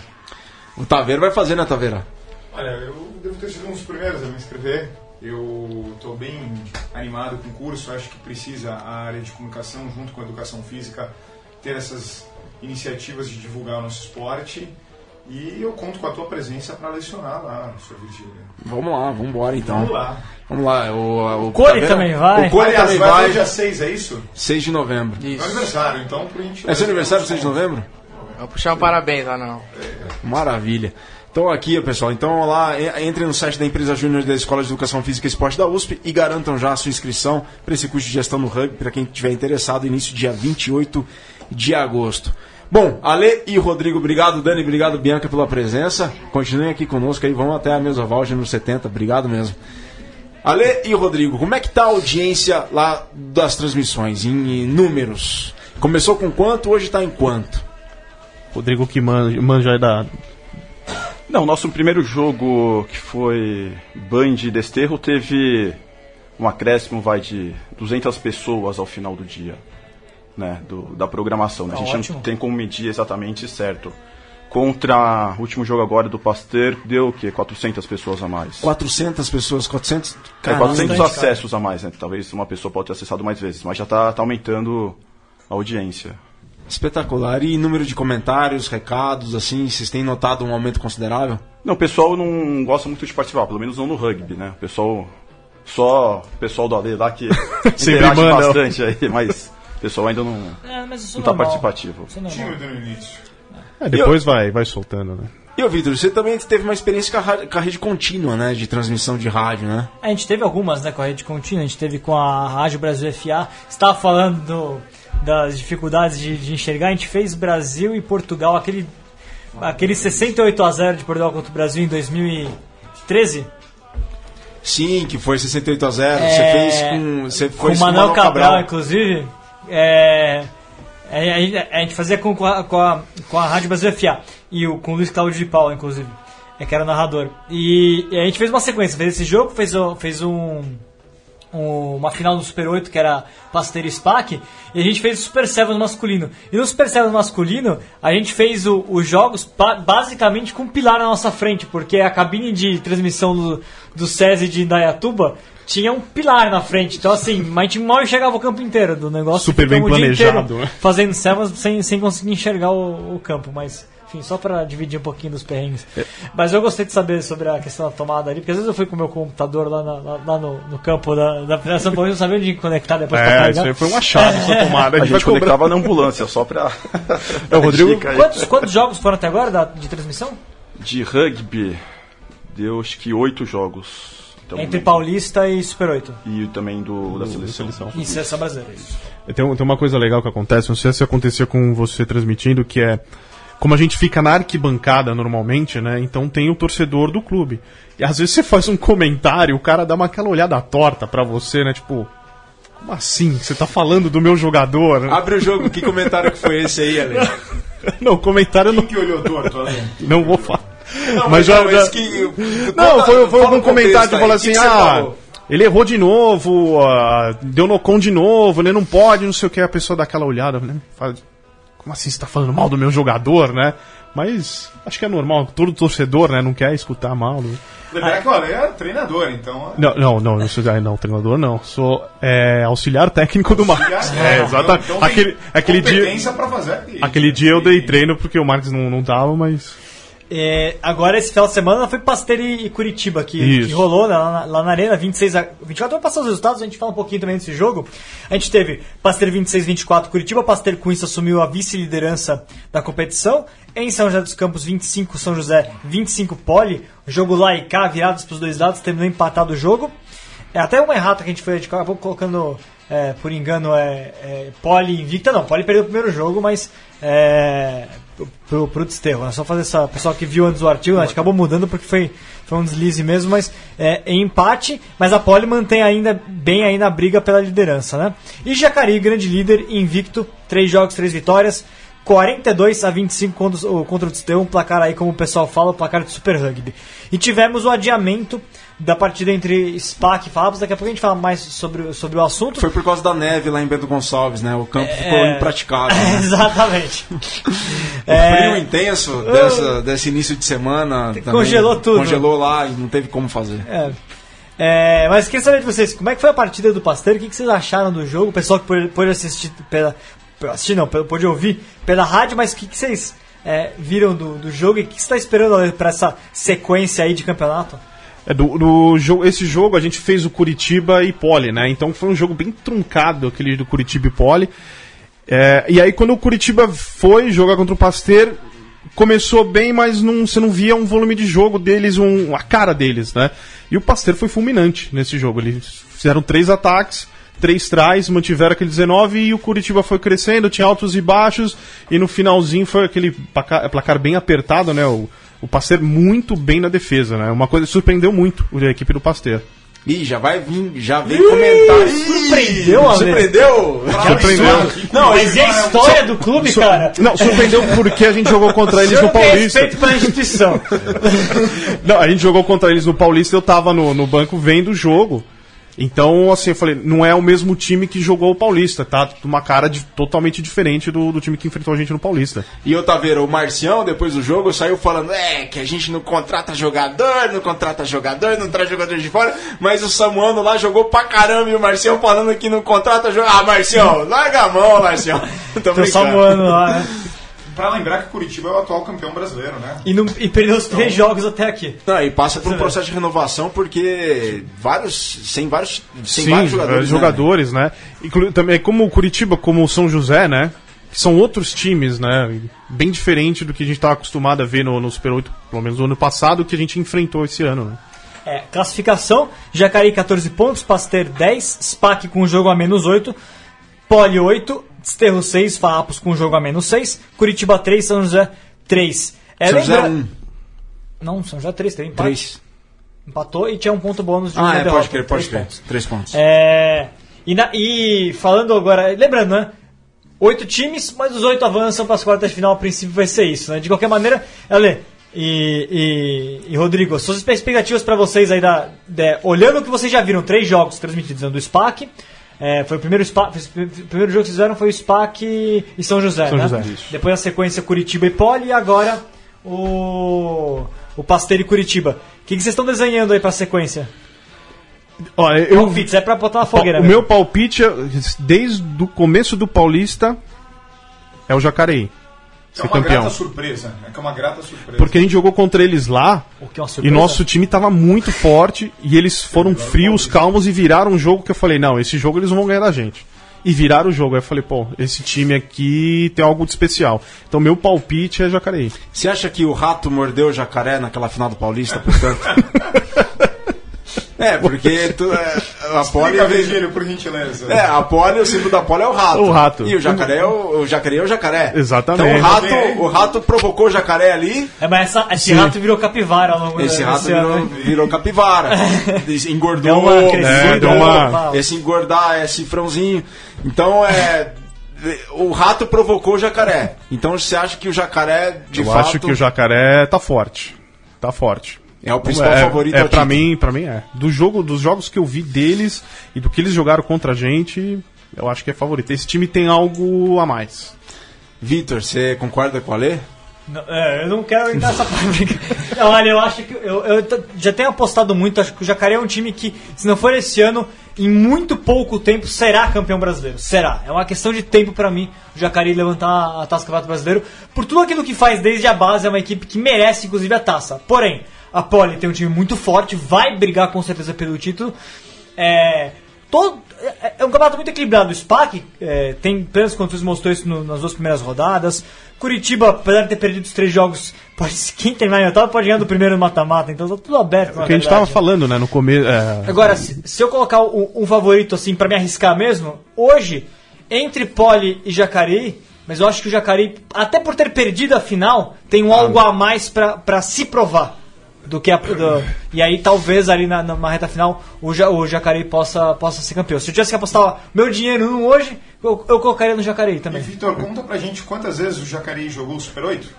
O Taveira vai fazer, né, Taveira? Olha, eu devo ter sido um dos primeiros a me inscrever. Eu estou bem animado com o curso. Acho que precisa a área de comunicação, junto com a educação física, ter essas iniciativas de divulgar o nosso esporte. E eu conto com a tua presença para lecionar lá, Sr. Virgílio. Vamos lá, vamos embora então. Vamos lá. Vamos lá. O, o Core também vai. O Core Aliás, também vai vai. até dia 6, é isso? 6 de novembro. É Isso. aniversário, então por gente. É seu aniversário, 6 de novembro? Vou puxar um parabéns lá não. Maravilha. Então aqui, pessoal, então lá, en- entre no site da empresa Júnior da Escola de Educação Física e Esporte da USP e garantam já a sua inscrição para esse curso de gestão no rugby, para quem estiver interessado, início dia 28 de agosto. Bom, Ale e Rodrigo, obrigado, Dani, obrigado, Bianca, pela presença. Continuem aqui conosco aí, vamos até a Mesoval, número 70, obrigado mesmo. Ale e Rodrigo, como é que tá a audiência lá das transmissões, em, em números? Começou com quanto, hoje está em quanto? Rodrigo que manja, manja aí da. Não, nosso primeiro jogo, que foi Band e Desterro, teve um acréscimo vai de 200 pessoas ao final do dia, né, do, da programação. né? A Tá gente ótimo. não tem como medir exatamente certo. Contra o último jogo agora do Pasteur, deu o quê? 400 pessoas a mais. 400 pessoas, 400... É, Caramba. 400 bastante, cara. acessos a mais, né? Talvez uma pessoa pode ter acessado mais vezes, mas já está aumentando a audiência. Espetacular. E número de comentários, recados, assim, vocês têm notado um aumento considerável? Não, o pessoal não gosta muito de participar, pelo menos não no rugby, né? O pessoal. Só o pessoal do AD lá que Sempre interage manda. bastante aí, mas o pessoal ainda não, É, mas isso não tá normal. participativo. É. Tímido no início. É, depois vai, vai soltando, né? E ô Vitor, você também teve uma experiência com a, com a rede contínua, né? De transmissão de rádio, né? A gente teve algumas, né, com a rede contínua, a gente teve com a Rádio Brasil FA. Você estava falando do- das dificuldades de, de enxergar, a gente fez Brasil e Portugal, aquele, aquele 68 a 0 de Portugal contra o Brasil em 2013. Sim, que foi 68 a 0 É, Você fez com. Você com foi o Manuel Cabral, inclusive. É, é, a, gente- fazia com, com, a, com, a, com a Rádio Brasil FA e o, com o Luiz Cláudio de Paula, inclusive, é, que era o narrador. E, e a gente fez uma sequência, fez esse jogo, fez, fez um, um- uma final do Super 8 que era Pasteur e SPAC, e a gente fez o Super 7 masculino. E no Super 7 masculino, a gente fez o- os jogos ba- basicamente com um pilar na nossa frente, porque a cabine de transmissão do, do SESI de Indaiatuba tinha um pilar na frente. Então, assim, mas a gente mal enxergava o campo inteiro do negócio. Super bem planejado, né? Fazendo servas sem, sem conseguir enxergar o, o campo, mas. Enfim, só pra dividir um pouquinho dos perrengues. É. Mas eu gostei de saber sobre a questão da tomada ali, porque às vezes eu fui com o meu computador lá, na- lá- lá no, no campo da, da Federação Paulista, não sabia onde conectar depois pra É, carregar. isso aí foi um achado, essa tomada. A A gente gente cobrar. conectava na ambulância, só pra. É, o Rodrigo-. Quantos, quantos jogos foram até agora da- de transmissão? De rugby, deu acho que oito jogos. Então, Entre Paulista e Super 8. E também do, da seleção. E seleção brasileira. Tem, tem uma coisa legal que acontece, não sei se acontecia com você transmitindo, que é como a gente fica na arquibancada normalmente, né? Então tem o torcedor do clube. E às vezes você faz um comentário, o cara dá uma aquela olhada torta pra você, né? Tipo, como assim? Você tá falando do meu jogador? Abre o jogo, que comentário que foi esse aí, Ale? Não, comentário não. que olhou torto, Ale? Não vou falar. Não, mas já, não, já- esse que- Não, foi, foi algum comentário que falou assim: que que ah, ele errou de novo, ah, deu nocon de novo, né? Não pode, não sei o que. A pessoa dá aquela olhada, né? Fala, como assim você tá falando mal do meu jogador, né? Mas acho que é normal, todo torcedor, né? Não quer escutar mal. Né? Lembrar que o Ale é treinador, então. Não, não, não, eu sou, ah, não, treinador não. Sou é, auxiliar técnico do Marcos. Auxiliar, É, exatamente. então tem aquele aquele dia, fazer aquele dia eu dei treino porque o Marcos não, não tava, mas. É, agora, esse final de semana, foi Pasteur e Curitiba, que, que rolou lá na, lá na Arena, 26 a 24. Vamos passar os resultados, a gente fala um pouquinho também desse jogo. A gente teve Pasteur 26 24 Curitiba, Pasteur com isso assumiu a vice-liderança da competição. Em São José dos Campos, 25 São José, 25 Poli. Jogo lá e cá, virados para os dois lados, terminou empatado o jogo. É até uma errata que a gente foi, a gente acabou colocando, é, por engano, é, é, Poli invicta. Não, Poli perdeu o primeiro jogo, mas é, pro, pro desterro. É só fazer essa. Pessoal que viu antes do artigo, a gente acabou mudando porque foi, foi um deslize mesmo, mas é, em empate, mas a Poli mantém ainda bem aí na briga pela liderança, né? E Jacareí, grande líder, invicto, três jogos, três vitórias. 42 a 25 contra, contra o Desterro, um placar aí, como o pessoal fala, o placar de Super Rugby. E tivemos o adiamento da partida entre SPAC e Fabs, daqui a pouco a gente fala mais sobre, sobre o assunto. Foi por causa da neve lá em Bento Gonçalves, né? O campo ficou É. impraticável. né? Exatamente. O É. frio intenso dessa, desse início de semana. Congelou tudo. Congelou lá e não teve como fazer. É. É, mas queria saber de vocês, como é que foi a partida do Pasteur? O que, que vocês acharam do jogo? O pessoal que pôde, pôde assistir pela. Assistir não, pôde ouvir pela rádio, mas o que, que vocês é, viram do, do jogo e o que, que você está esperando para essa sequência aí de campeonato? É, do, do jogo, esse jogo a gente fez o Curitiba e Poli, né? Então foi um jogo bem truncado aquele do Curitiba e Poli. É, e aí quando o Curitiba foi jogar contra o Pasteur, começou bem, mas não, você não via um volume de jogo deles, um, a cara deles, né? E o Pasteur foi fulminante nesse jogo. Eles fizeram três ataques, três trás, mantiveram aquele 19 e o Curitiba foi crescendo, tinha altos e baixos, e no finalzinho foi aquele placar, placar bem apertado, né? O, o Pasteur muito bem na defesa, né? Uma coisa que surpreendeu muito a equipe do Pasteur. Ih, já vai vir, já vem comentário. Surpreendeu, Ale? Surpreendeu? Surpreendeu. Não, Mas e a história do clube, cara? Não, surpreendeu porque a gente jogou contra eles no Paulista. respeito pela instituição. Não, a gente jogou contra eles no Paulista, eu tava no, no banco vendo o jogo. Então, assim, eu falei, não é o mesmo time que jogou o Paulista, tá? Uma cara de- totalmente diferente do, do time que enfrentou a gente no Paulista. E o Taveira, o Marcião, depois do jogo, saiu falando: é, que a gente não contrata jogador, não contrata jogador, não traz jogador de fora. Mas o Samuano lá jogou pra caramba e o Marcião falando que não contrata jogador. Ah, Marcião, larga a mão, Marcião. Tô brincando. só voando lá, né? Pra lembrar que Curitiba é o atual campeão brasileiro, né? E, não, e perdeu os três jogos até aqui. Não, e passa por um processo de renovação porque vários, sem vários, sem Sim, vários jogadores, jogadores. né? jogadores né? Inclu também como o Curitiba, como o São José, né? que são outros times, né? Bem diferente do que a gente estava acostumado a ver no, no Super 8, pelo menos no ano passado, que a gente enfrentou esse ano. Né? É, classificação: Jacareí 14 pontos, Pasteur 10, SPAC com jogo a menos 8, Poli 8, Desterro 6, Farrapos com jogo a menos 6, Curitiba 3, São José 3. É, São José lembra- um. Não, São José 3, teve empate. Três. Empatou e tinha um ponto bônus de Ah, é, derrota. pode crer, pode crer. pontos. Três pontos. É, e, na- e falando agora, lembrando, né? Oito times, mas os oito avançam para as quartas de final. A princípio vai ser isso, né? De qualquer maneira, Ale e, e, e Rodrigo, suas expectativas para vocês aí da, de- olhando o que vocês já viram, três jogos transmitidos né, do SPAC. É, foi o primeiro, foi o primeiro jogo que vocês fizeram foi o SPAC e São José, São né? José, isso. Depois a sequência Curitiba e Poli e agora o o Pasteur e Curitiba. O que, que vocês estão desenhando aí para a sequência? Ó, eu, Palpites, é para botar na fogueira. o mesmo. meu palpite, desde o começo do Paulista, é o Jacareí. É Ser uma campeão. grata surpresa. É que é uma grata surpresa. Porque a gente jogou contra eles lá é e nosso time tava muito forte e eles foram frios, calmos e viraram um jogo que eu falei, não, esse jogo eles não vão ganhar da gente. E viraram o jogo. Aí eu falei, pô, esse time aqui tem algo de especial. Então meu palpite é Jacareí. Você acha que o rato mordeu o jacaré naquela final do Paulista, portanto? é, porque tu, é, a Poli. Explica, Virgílio, por gentileza. É, a Poli, o símbolo da Poli é o rato. O rato. E o jacaré é o, o jacaré é o jacaré. Exatamente. Então o rato, o rato provocou o jacaré ali. É, mas essa- esse Sim. rato virou capivara ao longo Esse rato ano, virou, né? virou capivara. Engordou. Deu uma crescida, É, deu uma- Esse engordar, esse frãozinho. Então é. O rato provocou o jacaré. Então você acha que o jacaré, de eu fato, acho que o Jacaré tá forte. Tá forte. É o principal é, favorito é título? mim, para mim é. Do jogo, dos jogos que eu vi deles e do que eles jogaram contra a gente, eu acho que é favorito. Esse time tem algo a mais. Vitor, você concorda com a Lê? Não, é, eu não quero entrar nessa fábrica. Olha, eu acho que. Eu, eu já tenho apostado muito. Acho que o Jacaré é um time que, se não for esse ano, em muito pouco tempo será campeão brasileiro. Será. É uma questão de tempo pra mim o Jacaré levantar a taça do Campeonato Brasileiro. Por tudo aquilo que faz desde a base, é uma equipe que merece, inclusive, a taça. Porém, a Poli tem um time muito forte, vai brigar com certeza pelo título. É. Todo, é, é um campeonato muito equilibrado. O SPAC é, tem plenas condições, mostrou isso no- nas duas primeiras rodadas. Curitiba, apesar de ter perdido os três jogos, pode, quem terminar em oitavo pode ganhar do primeiro no mata-mata, então tá tudo aberto. na O que a gente verdade. tava falando, né, no começo. é, Agora, se, se eu colocar um, um favorito assim pra me arriscar mesmo, hoje, entre Poli e Jacareí, mas eu acho que o Jacareí, até por ter perdido a final, tem um algo a mais pra se provar. Do que a, do- e aí talvez ali na, numa reta final o, ja, o Jacareí possa, possa ser campeão. Se eu tivesse que apostar meu dinheiro num hoje, eu, eu colocaria no Jacareí E também. Vitor, conta pra gente quantas vezes o Jacareí jogou o Super 8?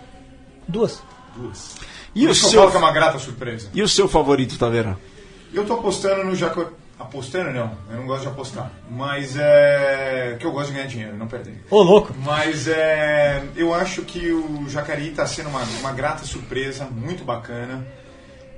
Duas. Duas. E Por o seu- é uma grata surpresa. E o seu favorito, Taveira? Eu tô apostando no Jacareí. Apostando não, eu não gosto de apostar. Mas é. que eu gosto de ganhar dinheiro, não perder. Ô, louco. Mas é, eu acho que o Jacareí está sendo uma, uma grata surpresa, muito bacana.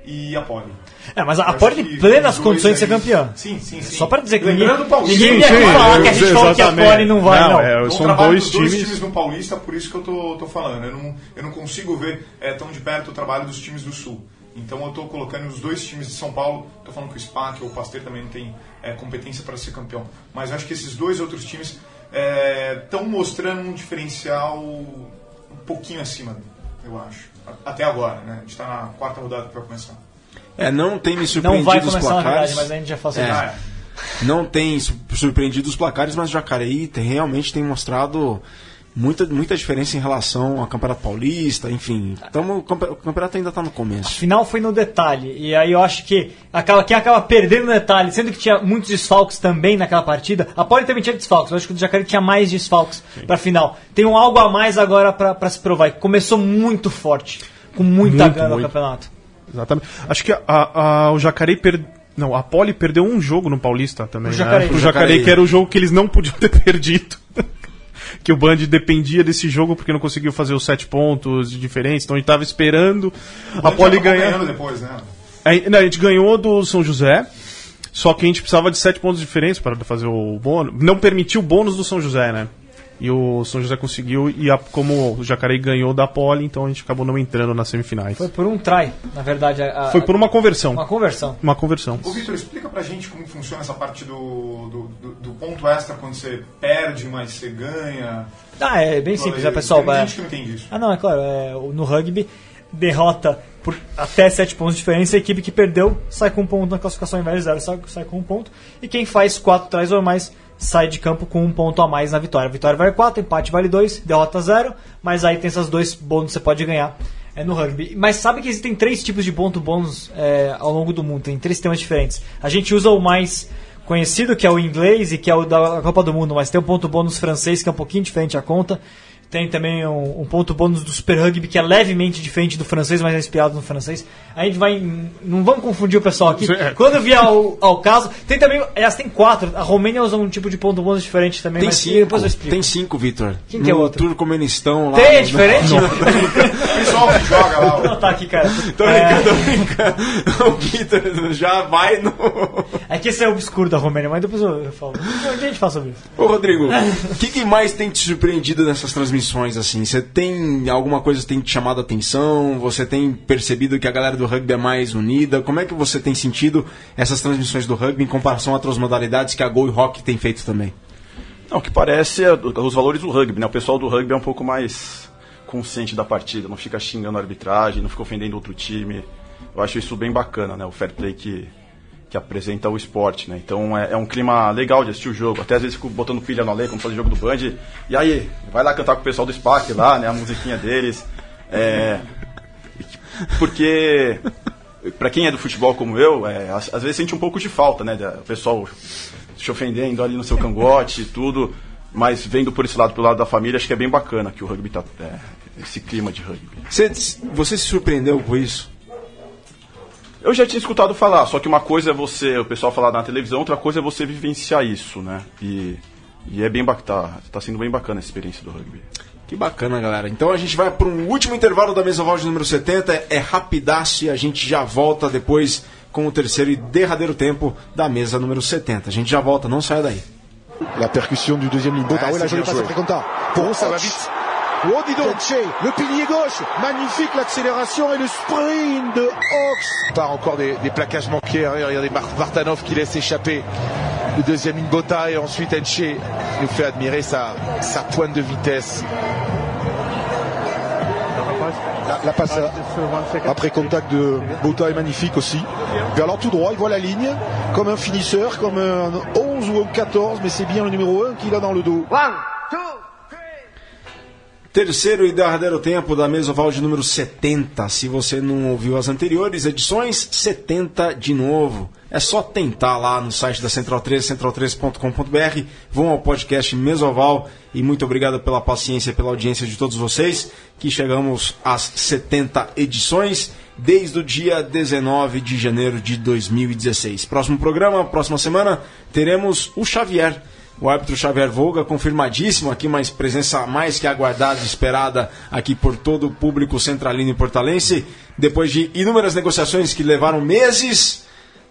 E a Poli. É, mas a, a Poli tem plenas condições de ser campeã. Sim, sim, sim. Só pra dizer que Lembrando ninguém, o Paulista. ninguém Sim, sim, falar que a gente falou que a. Poli não vai, não. Não, é, Bom são trabalho dois dos dois times. times no Paulista, por isso que eu tô, tô falando. Eu não, eu não consigo ver é, tão de perto o trabalho dos times do Sul. Então eu tô colocando os dois times de São Paulo. Tô falando que o SPAC ou o Pasteur também não tem é, competência para ser campeão. Mas eu acho que esses dois outros times estão mostrando um diferencial um pouquinho acima, eu acho. Até agora, né? A gente tá na quarta rodada vai começar. É, não tem me Não surpreendido vai os começar na placares. verdade, mas a gente já faz É. Não tem su- surpreendido os placares, mas o Jacareí tem, realmente tem mostrado muita, muita diferença em relação ao Campeonato Paulista, enfim. Tamo, o campe- o campeonato ainda está no começo. final foi no detalhe. E aí eu acho que acaba, quem acaba perdendo no detalhe, sendo que tinha muitos desfalques também naquela partida. A Poli também tinha desfalques, eu acho que o Jacaré tinha mais desfalques pra final. Tem um algo a mais agora pra, pra se provar. E começou muito forte, com muita Muito, gana no muito. campeonato. Exatamente. Acho que a, a- o Jacareí perdeu. Não, a Poli perdeu um jogo no Paulista também. O né? Jacareí. O O Jacareí. que era o jogo que eles não podiam ter perdido. Que o Band dependia desse jogo porque não conseguiu fazer os sete pontos de diferença. Então a gente tava esperando a Poli ganhar. depois, né? Aí, não, a gente ganhou do São José, só que a gente precisava de 7 pontos de diferença para fazer o bônus. Não permitiu o bônus do São José, né? E o São José conseguiu, e a- como o Jacareí ganhou da Poli, então a gente acabou não entrando nas semifinais. Foi por um try, na verdade. a- a- Foi por uma conversão. uma conversão. Uma conversão. Ô, Vitor, explica pra gente como funciona essa parte do, do, do- do ponto extra quando você perde, mas você ganha. Ah, é bem simples, Tem né, pessoal? muita É- gente que não entende isso. Ah, não, é claro. é, no rugby, derrota por até 7 pontos de diferença. A equipe que perdeu sai com um ponto na classificação, ao invés de zero, sai, sai com um ponto. E quem faz 4 trás ou mais sai de campo com um ponto a mais na vitória. Vitória vale 4, empate vale 2, derrota 0. Mas aí tem esses dois bônus que você pode ganhar é, no rugby. Mas sabe que existem três tipos de ponto bônus é, ao longo do mundo. Tem três sistemas diferentes. A gente usa o mais conhecido, que é o inglês e que é o da Copa do Mundo, mas tem o ponto bônus francês, que é um pouquinho diferente a conta. Tem também um, um ponto bônus do Super Rugby, que é levemente diferente do francês, mas é inspirado no francês. A gente vai. Não vamos confundir o pessoal aqui. Quando vier ao, ao caso. Tem também. Aliás, tem quatro. A Romênia usa um tipo de ponto bônus diferente também, Tem mas cinco, depois eu explico. tem cinco, Vitor. Quem que é no outro? Turcomenistão lá. Tem, é no- diferente? no- O pessoal que joga lá. Vou anotar aqui, cara. Tô brincando, tô brincando. O Vitor já vai no. É que esse é obscuro da Romênia, mas depois eu, eu falo. Dia a gente fala sobre isso. Ô Rodrigo, o que, que mais tem te surpreendido nessas transmissões assim? Você tem alguma coisa que tem te chamado a atenção? Você tem percebido que a galera do rugby é mais unida? Como é que você tem sentido essas transmissões do rugby em comparação a outras modalidades que a Gol e Rock tem feito também? Não, o que parece é os valores do rugby, né? O pessoal do rugby é um pouco mais consciente da partida, não fica xingando a arbitragem, não fica ofendendo outro time. Eu acho isso bem bacana, né? O fair play que, que apresenta o esporte, né? Então é, é um clima legal de assistir o jogo. Até às vezes fico botando pilha no alê, como fazer jogo do Band. E aí, vai lá cantar com o pessoal do SPAC lá, né? A musiquinha deles. É, porque pra quem é do futebol como eu, é, às, às vezes sente um pouco de falta, né? O pessoal te ofendendo ali no seu cangote e tudo. Mas vendo por esse lado, pelo lado da família, acho que é bem bacana que o rugby tá. é, esse clima de rugby. Você, você se surpreendeu com isso? Eu já tinha escutado falar, só que uma coisa é você, o pessoal falar na televisão, outra coisa é você vivenciar isso, né? E, e é bem bacana, tá, tá sendo bem bacana a experiência do rugby. Que bacana, galera. Então a gente vai para um último intervalo da mesa de número 70. É rapidaço e a gente já volta depois com o terceiro e derradeiro tempo da mesa número 70. A gente já volta, não saia daí. La percussion du deuxième limbo. Ah, Ah, ouais, la jolie passe après Conta. Pour Ça va Ossach. vite. Oh, dis donc. Le pilier gauche. Magnifique l'accélération et le sprint de Hawks. Par encore des, des plaquages manqués. hein. Regardez Vartanov qui laisse échapper le deuxième Inbota et ensuite Enche nous fait admirer sa, sa pointe de vitesse. La, la passe à- après contact de Bota est magnifique aussi. Vers l'en tout droit, il voit la ligne. Comme un finisseur, comme un 11 ou un 14, mais c'est bien le numéro 1 qu'il a dans le dos. Terceiro e derradeiro tempo da mesa oval de número 70. Se você não ouviu as anteriores edições, 70 de novo. É só tentar lá no site da Central 3, central3.com.br. Vão ao podcast Mesoval e muito obrigado pela paciência e pela audiência de todos vocês, que chegamos às 70 edições desde o dia 19 de janeiro de 2016. Próximo programa, próxima semana, teremos o Xavier. O árbitro Xavier Volga, confirmadíssimo aqui, mas presença mais que aguardada e esperada aqui por todo o público centralino e portalense. Depois de inúmeras negociações que levaram meses,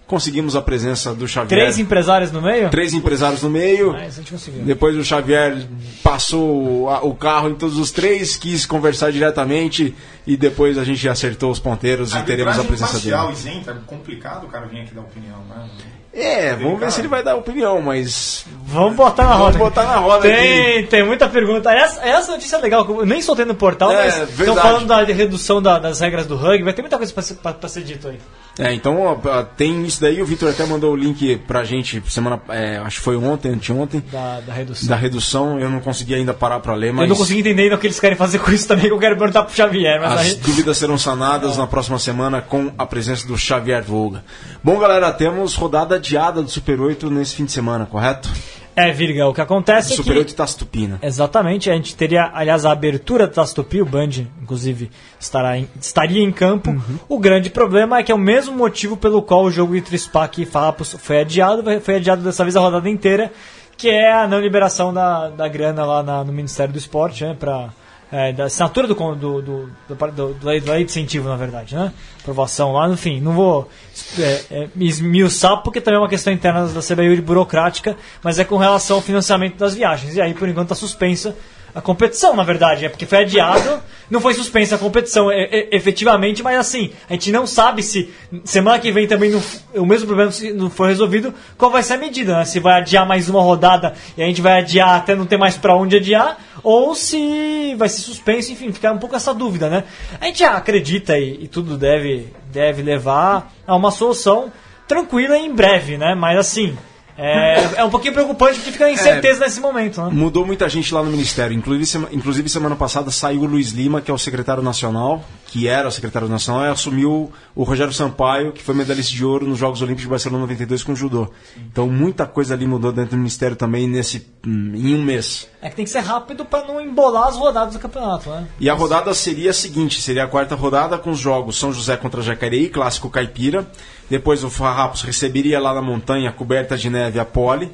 conseguimos a presença do Xavier. Três empresários no meio? Três empresários no meio. Ah, isso a gente conseguiu. Depois o Xavier passou a- o carro em todos os três, quis conversar diretamente e depois a gente acertou os ponteiros e teremos a presença imparcial, dele. isenta, é complicado o cara vir aqui dar opinião, né? É, vamos ver se ele vai dar opinião, mas. Vamos botar na roda. Vamos botar na roda tem, aqui. Tem muita pergunta. Essa, essa notícia é legal, eu nem soltei no portal, É, mas estão verdade. falando da redução da- das regras do rugby. Vai ter muita coisa pra ser, pra- pra ser dito aí. É, então ó, tem isso daí. O Vitor até mandou o link pra gente semana. é, acho que foi ontem, anteontem. Da, da redução. Da redução, eu não consegui ainda parar pra ler, mas. Eu não consegui entender ainda o que eles querem fazer com isso também, que eu quero perguntar pro Xavier. Mas As aí... dúvidas serão sanadas na próxima semana com a presença do Xavier Volga. Bom, galera, temos rodada adiada do Super 8 nesse fim de semana, correto? É, Virga, o que acontece é Super que... 8 Taça Tupina. Exatamente, a gente teria, aliás, a abertura do Taça Tupi, o Band, inclusive, estará em- estaria em campo. Uhum. O grande problema é que é o mesmo motivo pelo qual o jogo entre SPAC e Farrapos foi adiado, foi adiado dessa vez a rodada inteira, que é a não liberação da, da grana lá na- no Ministério do Esporte, né, pra, é, da assinatura do, do, do, do, do, lei, da lei de incentivo, na verdade, né? Aprovação lá, enfim, não vou é, é, esmiuçar porque também é uma questão interna da CBU burocrática, mas é com relação ao financiamento das viagens. E aí, por enquanto, está suspensa a competição, na verdade, é porque foi adiado, não foi suspensa a competição é, é, efetivamente, mas assim, a gente não sabe se semana que vem também não, o mesmo problema não for resolvido, qual vai ser a medida, né? Se vai adiar mais uma rodada e a gente vai adiar até não ter mais pra onde adiar, ou se vai ser suspenso, enfim, fica um pouco essa dúvida, né? A gente acredita e, e tudo deve, deve levar a uma solução tranquila em breve, né? Mas assim, é, é um pouquinho preocupante porque fica incerteza nesse momento, né? Mudou muita gente lá no Ministério. Inclusive, inclusive, semana passada saiu o Luiz Lima, que é o secretário nacional, que era o secretário nacional, e assumiu o Rogério Sampaio, que foi medalhista de ouro nos Jogos Olímpicos de Barcelona 92 com judô. Então, muita coisa ali mudou dentro do Ministério também nesse, hum, em um mês. É que tem que ser rápido pra não embolar as rodadas do campeonato, né? E a rodada seria a seguinte: seria a quarta rodada com os jogos São José contra Jacareí, clássico caipira. Depois o Farrapos receberia lá na montanha, coberta de neve, a pole.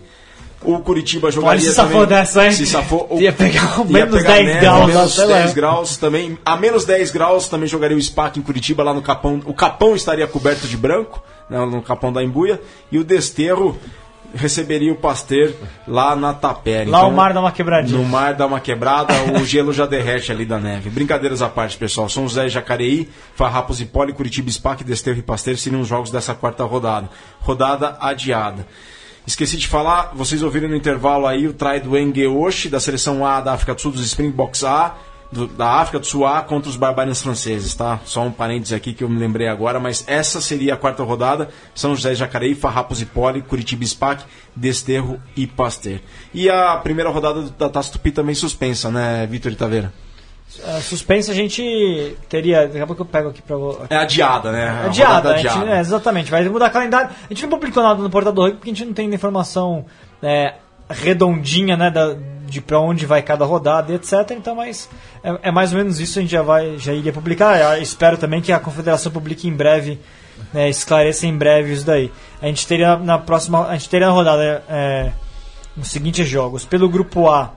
O Curitiba jogaria se safou também- dessa, hein? Se safou, o- Ia pegar o menos pegar 10 neve, graus, Menos sei lá. 10 graus também. A menos 10 graus também jogaria o SPAC em Curitiba lá no Capão. O Capão estaria coberto de branco, né, no Capão da Embuia. E o Desterro receberia o Pasteur lá na Tapera. Lá o mar dá uma quebradinha. No mar dá uma quebrada, o gelo já derrete ali da neve. Brincadeiras à parte, pessoal. São José e Jacareí, Farrapos e Poli, Curitiba, SPAC, Desterro e Pasteur seriam os jogos dessa quarta rodada. Rodada adiada. Esqueci de falar, vocês ouviram no intervalo aí o try do Engeoshi, da seleção A da África do Sul, dos Springboks A, do- da África do Sul A contra os Barbarians franceses, tá? Só um parênteses aqui que eu me lembrei agora, mas essa seria a quarta rodada. São José Jacareí, Farrapos e Poli, Curitiba SPAC, Desterro e Pasteur. E a primeira rodada da Taça Tupi também suspensa, né, Vitor Itaveira? É, suspense a gente teria. Daqui a pouco eu pego aqui pra. É adiada, né? A Adiada, rodada a gente, adiada. é, exatamente. Vai mudar calendário. A gente não publicou nada no portal do rugby porque a gente não tem informação é, redondinha, né, da, de pra onde vai cada rodada etc. Então, mas é, é mais ou menos isso. A gente já vai, já iria publicar. Eu espero também que a confederação publique em breve, né, esclareça em breve isso daí. A gente teria na próxima, a gente teria na rodada é, os seguintes jogos. Pelo grupo A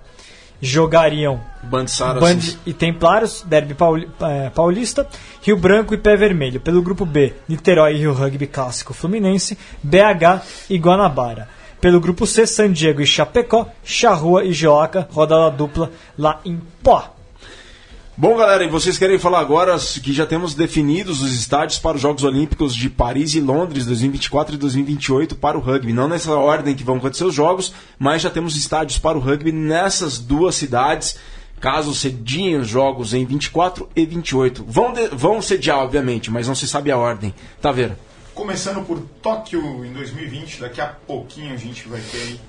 jogariam Band. Band e Templários, Derby Pauli- eh, Paulista, Rio Branco e Pé Vermelho. Pelo grupo B, Niterói e Rio Rugby Clássico Fluminense, BH e Guanabara. Pelo grupo C, San Diego e Chapecó, Charrua e Joaca, rodada dupla lá em Pó. Bom, galera, e vocês querem falar agora que já temos definidos os estádios para os Jogos Olímpicos de Paris e Londres 2024 e 2028 para o rugby. Não nessa ordem que vão acontecer os jogos, mas já temos estádios para o rugby nessas duas cidades. Caso cediem os jogos em 24 e 28. Vão, de- vão sediar, obviamente, mas não se sabe a ordem. Tá vendo? Começando por Tóquio em 2020, daqui a pouquinho a gente vai ter aí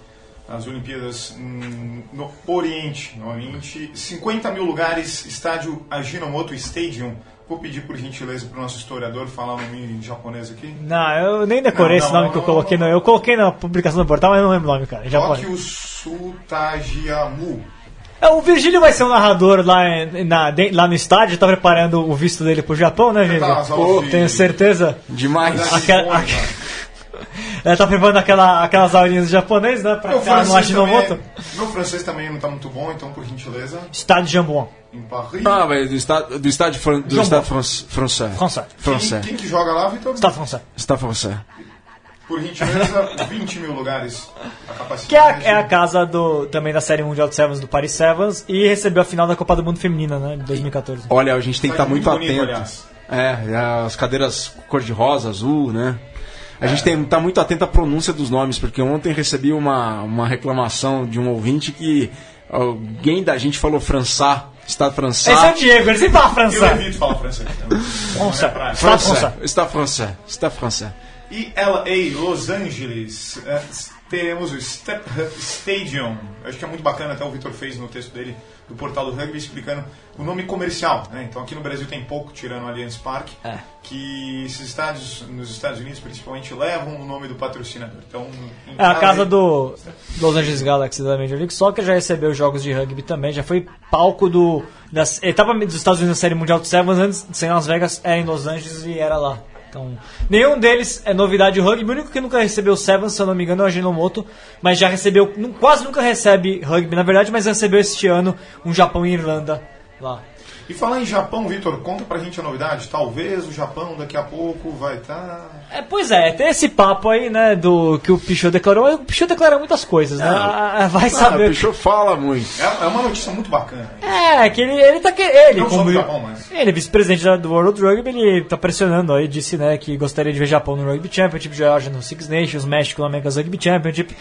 as Olimpíadas hum, no Oriente. No Oriente, 50 mil lugares, estádio Ajinomoto Stadium. Vou pedir por gentileza para o nosso historiador falar o nome em japonês aqui. Não, eu nem decorei Não, esse não, nome não, que eu não, coloquei. No, eu coloquei na publicação do portal, mas eu não lembro o nome, cara. Tóquio Sutajiamu. É, O Virgílio vai ser o narrador lá, em- na- de- lá no estádio, tá preparando o visto dele pro Japão, né, Virgílio? aulas de- Tenho certeza. Demais. Aquela- aque- Ele tá preparando aquela, aquelas aulinhas de japonês, né? Pra Meu ficar no francês, é- meu francês também não está muito bom, então por gentileza, Estádio Jambon. em Paris. Ah, velho, do estádio, do estádio, fran, do estádio français. Français. Français. Quem que joga lá, Vitor? Estado francês. Está français. Por gentileza, 20 mil lugares a capacidade. Que é a, é a casa do, também da Série Mundial de Sevens do Paris Sevens e recebeu a final da Copa do Mundo Feminina, né? De 2014. Olha, a gente tem que estar muito Estádio muito bonito, atento. É, as cadeiras cor-de-rosa, azul, né? A gente tem que estar muito atento à pronúncia dos nomes, porque ontem recebi uma, uma reclamação de um ouvinte que alguém da gente falou Françá, Estado Françá. Esse é o Diego, ele sempre fala Eu francês. evito falar francês. Français. Não é Estado Français. francês. Está francês. Está francês. E LA, Los Angeles, eh, teremos o Step Stadium. Eu acho que é muito bacana, até o Vitor fez no texto dele do portal do rugby explicando o nome comercial. Né? Então aqui no Brasil tem pouco, tirando o Allianz Parque, É. que esses estádios, nos Estados Unidos principalmente, levam o nome do patrocinador. Então, É a casa do Los Angeles Galaxy da Major League Soccer, já recebeu jogos de rugby também, já foi palco do das etapa dos Estados Unidos na Série Mundial de Sevens antes de ser em Las Vegas, era em Los Angeles e era lá. Então, nenhum deles é novidade de rugby. O único que nunca recebeu Sevens, se eu não me engano, é o Ajinomoto, mas já recebeu, quase nunca recebe rugby, na verdade, mas recebeu este ano um Japão e Irlanda lá. E falar em Japão, Vitor, conta pra gente a novidade. Talvez o Japão daqui a pouco vai tá estar. É, pois é, tem esse papo aí, né, do que o Pichot declarou. O Pichot declara muitas coisas, né? Ah, Vai saber. o Pichot fala muito. É, é uma notícia muito bacana. É, que ele, ele tá que ele, Não só como do Japão, mas. ele é vice-presidente do World Rugby, ele tá pressionando aí, disse, né, que gostaria de ver Japão no Rugby Championship, Georgia no Six Nations, México no America's Rugby Championship.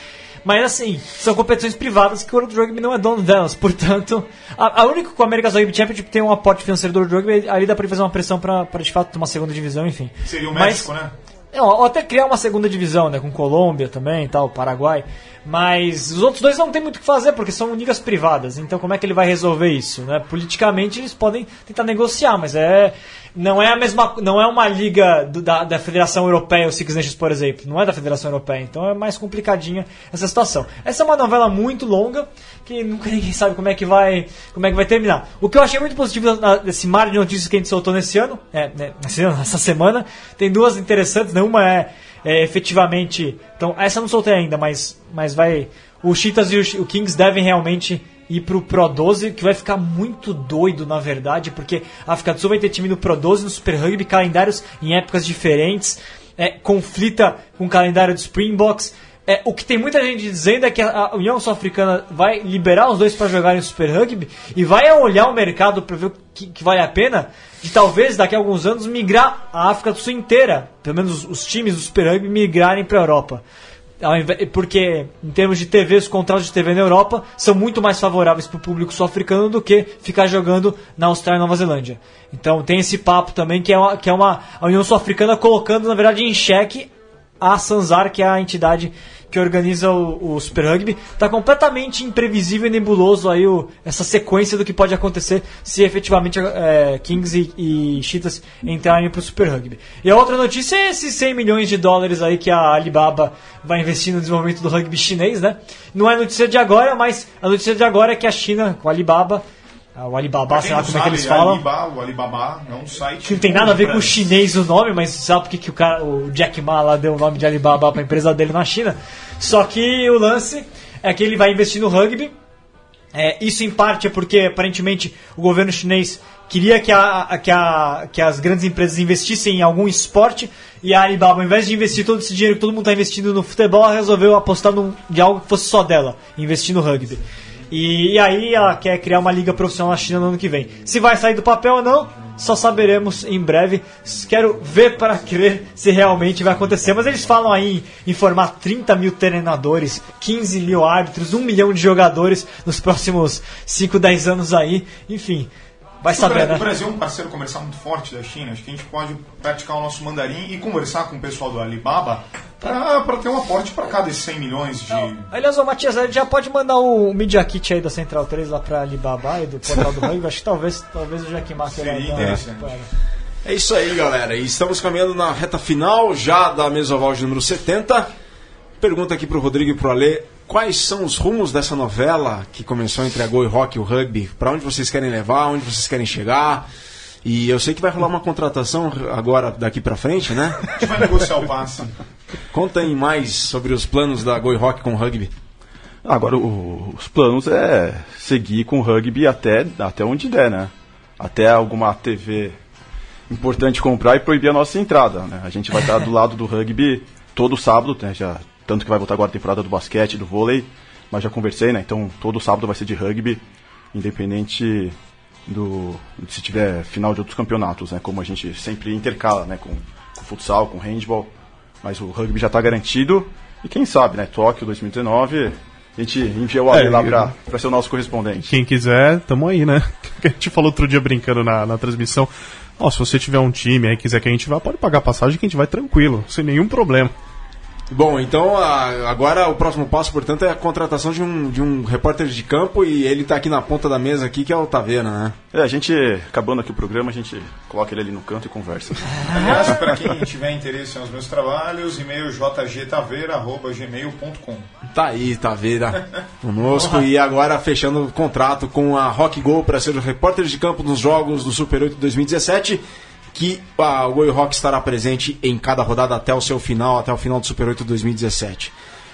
Mas assim, são competições privadas que o World Rugby não é dono delas, portanto, a, a única que o America's Rugby Championship tem um aporte financeiro do World Rugby, ali dá pra ele fazer uma pressão pra, pra de fato ter uma segunda divisão, enfim. Seria o Mas- México, né? não, ou até criar uma segunda divisão, né? Com Colômbia também e tal, Paraguai. Mas os outros dois não tem muito o que fazer, porque são ligas privadas. Então como é que ele vai resolver isso? Né? Politicamente eles podem tentar negociar, mas é. Não é a mesma. Não é uma liga do- da, da Federação Europeia, o Six Nations, por exemplo. Não é da Federação Europeia. Então é mais complicadinha essa situação. Essa é uma novela muito longa, que nunca ninguém sabe como é que vai. Como é que vai terminar. O que eu achei muito positivo desse mar de notícias que a gente soltou nesse ano, é, né, nesse ano, essa semana, tem duas interessantes, né? Uma é, é, efetivamente. Então, essa eu não soltei ainda, mas, mas vai. O Cheetahs e o Kings devem realmente ir pro Pro 12, que vai ficar muito doido, na verdade, porque a África do Sul vai ter time no Pro 12, no Super Rugby, calendários em épocas diferentes, é, conflita com o calendário do Springboks. É, o que tem muita gente dizendo é que a a União Sul-Africana vai liberar os dois para jogarem o Super Rugby e vai olhar o mercado para ver o que, que vale a pena de talvez daqui a alguns anos migrar a África do Sul inteira, pelo menos os, os times do Super Rugby migrarem para a Europa. Porque, em termos de TV, os contratos de TV na Europa são muito mais favoráveis para o público sul-africano do que ficar jogando na Austrália e Nova Zelândia. Então tem esse papo também que é uma, que é uma a União Sul-Africana colocando, na verdade, em xeque a Sanzar, que é a entidade que organiza o, o Super Rugby, está completamente imprevisível e nebuloso aí o, essa sequência do que pode acontecer se efetivamente é, Kings e, e Cheetahs entrarem para o Super Rugby. E a outra notícia é esses 100 milhões de dólares aí que a Alibaba vai investir no desenvolvimento do rugby chinês, né? Não é notícia de agora, mas a notícia de agora é que a China, com a Alibaba, o Alibaba, sei lá como é que sabe, eles falam. Alibaba, o Alibaba é um site. Que não tem nada a ver com o chinês o nome, mas sabe por que, o, cara, o Jack Ma lá deu o nome de Alibaba para a empresa dele na China? Só que o lance é que ele vai investir no rugby. É, isso em parte é porque aparentemente o governo chinês queria que, a, que, a, que as grandes empresas investissem em algum esporte e a Alibaba, ao invés de investir todo esse dinheiro que todo mundo está investindo no futebol, resolveu apostar num, de algo que fosse só dela, investir no rugby. E, aí ela quer criar uma liga profissional na China no ano que vem. Se vai sair do papel ou não, só saberemos em breve. Quero ver para crer se realmente vai acontecer. Mas eles falam aí em, em formar 30 mil treinadores, 15 mil árbitros, 1 milhão de jogadores nos próximos 5, 10 anos aí. Enfim, vai o saber, Bra- né? O Brasil é um parceiro comercial muito forte da China. Acho que a gente pode praticar o nosso mandarim e conversar com o pessoal do Alibaba para ter um aporte para cada desses 100 milhões de. Aliás, o Matias, ele já pode mandar o Media Kit aí da Central 3 lá pra Alibaba e do portal do rugby. Acho que talvez, talvez o Jack Ma queira Seria interessante. É isso aí, galera. E estamos caminhando na reta final já da Mesoval de número 70. Pergunta aqui pro Rodrigo e pro Alê. Quais são os rumos dessa novela que começou entre a Goi Rock e o rugby? Para onde vocês querem levar? Onde vocês querem chegar? E eu sei que vai rolar uma contratação agora daqui pra frente, né? A gente vai negociar o passe. Contem mais sobre os planos da Goi Rock com o rugby. Agora, o- os planos é seguir com o rugby até, até onde der, né? Até alguma TV importante comprar e proibir a nossa entrada, né? A gente vai estar do lado do rugby todo sábado, né? Já, tanto que vai voltar agora a temporada do basquete, do vôlei, mas já conversei, né? Então, todo sábado vai ser de rugby, independente do se tiver final de outros campeonatos, né? Como a gente sempre intercala, né? Com, com futsal, com handball, mas o rugby já está garantido e quem sabe, né? Tóquio 2019, a gente envia o Ale É, lá pra, pra ser o nosso correspondente. Quem quiser, tamo aí, né? A gente falou outro dia brincando na, na transmissão. Ó, se você tiver um time aí quiser que a gente vá, pode pagar passagem que a gente vai tranquilo, sem nenhum problema. Bom, então a- agora o próximo passo, portanto, é a contratação de um, de um repórter de campo e ele tá aqui na ponta da mesa aqui, que é o Taveira, né? É, a gente, acabando aqui o programa, a gente coloca ele ali no canto e conversa. Aliás, para quem tiver interesse nos meus trabalhos, e-mail jgtaveira.gmail.com. Tá aí, Taveira, conosco. e agora fechando o contrato com a Rock Go para ser o repórter de campo nos jogos do Super 8 2017. Que a Oi Rock estará presente em cada rodada até o seu final, até o final do Super 8 2017.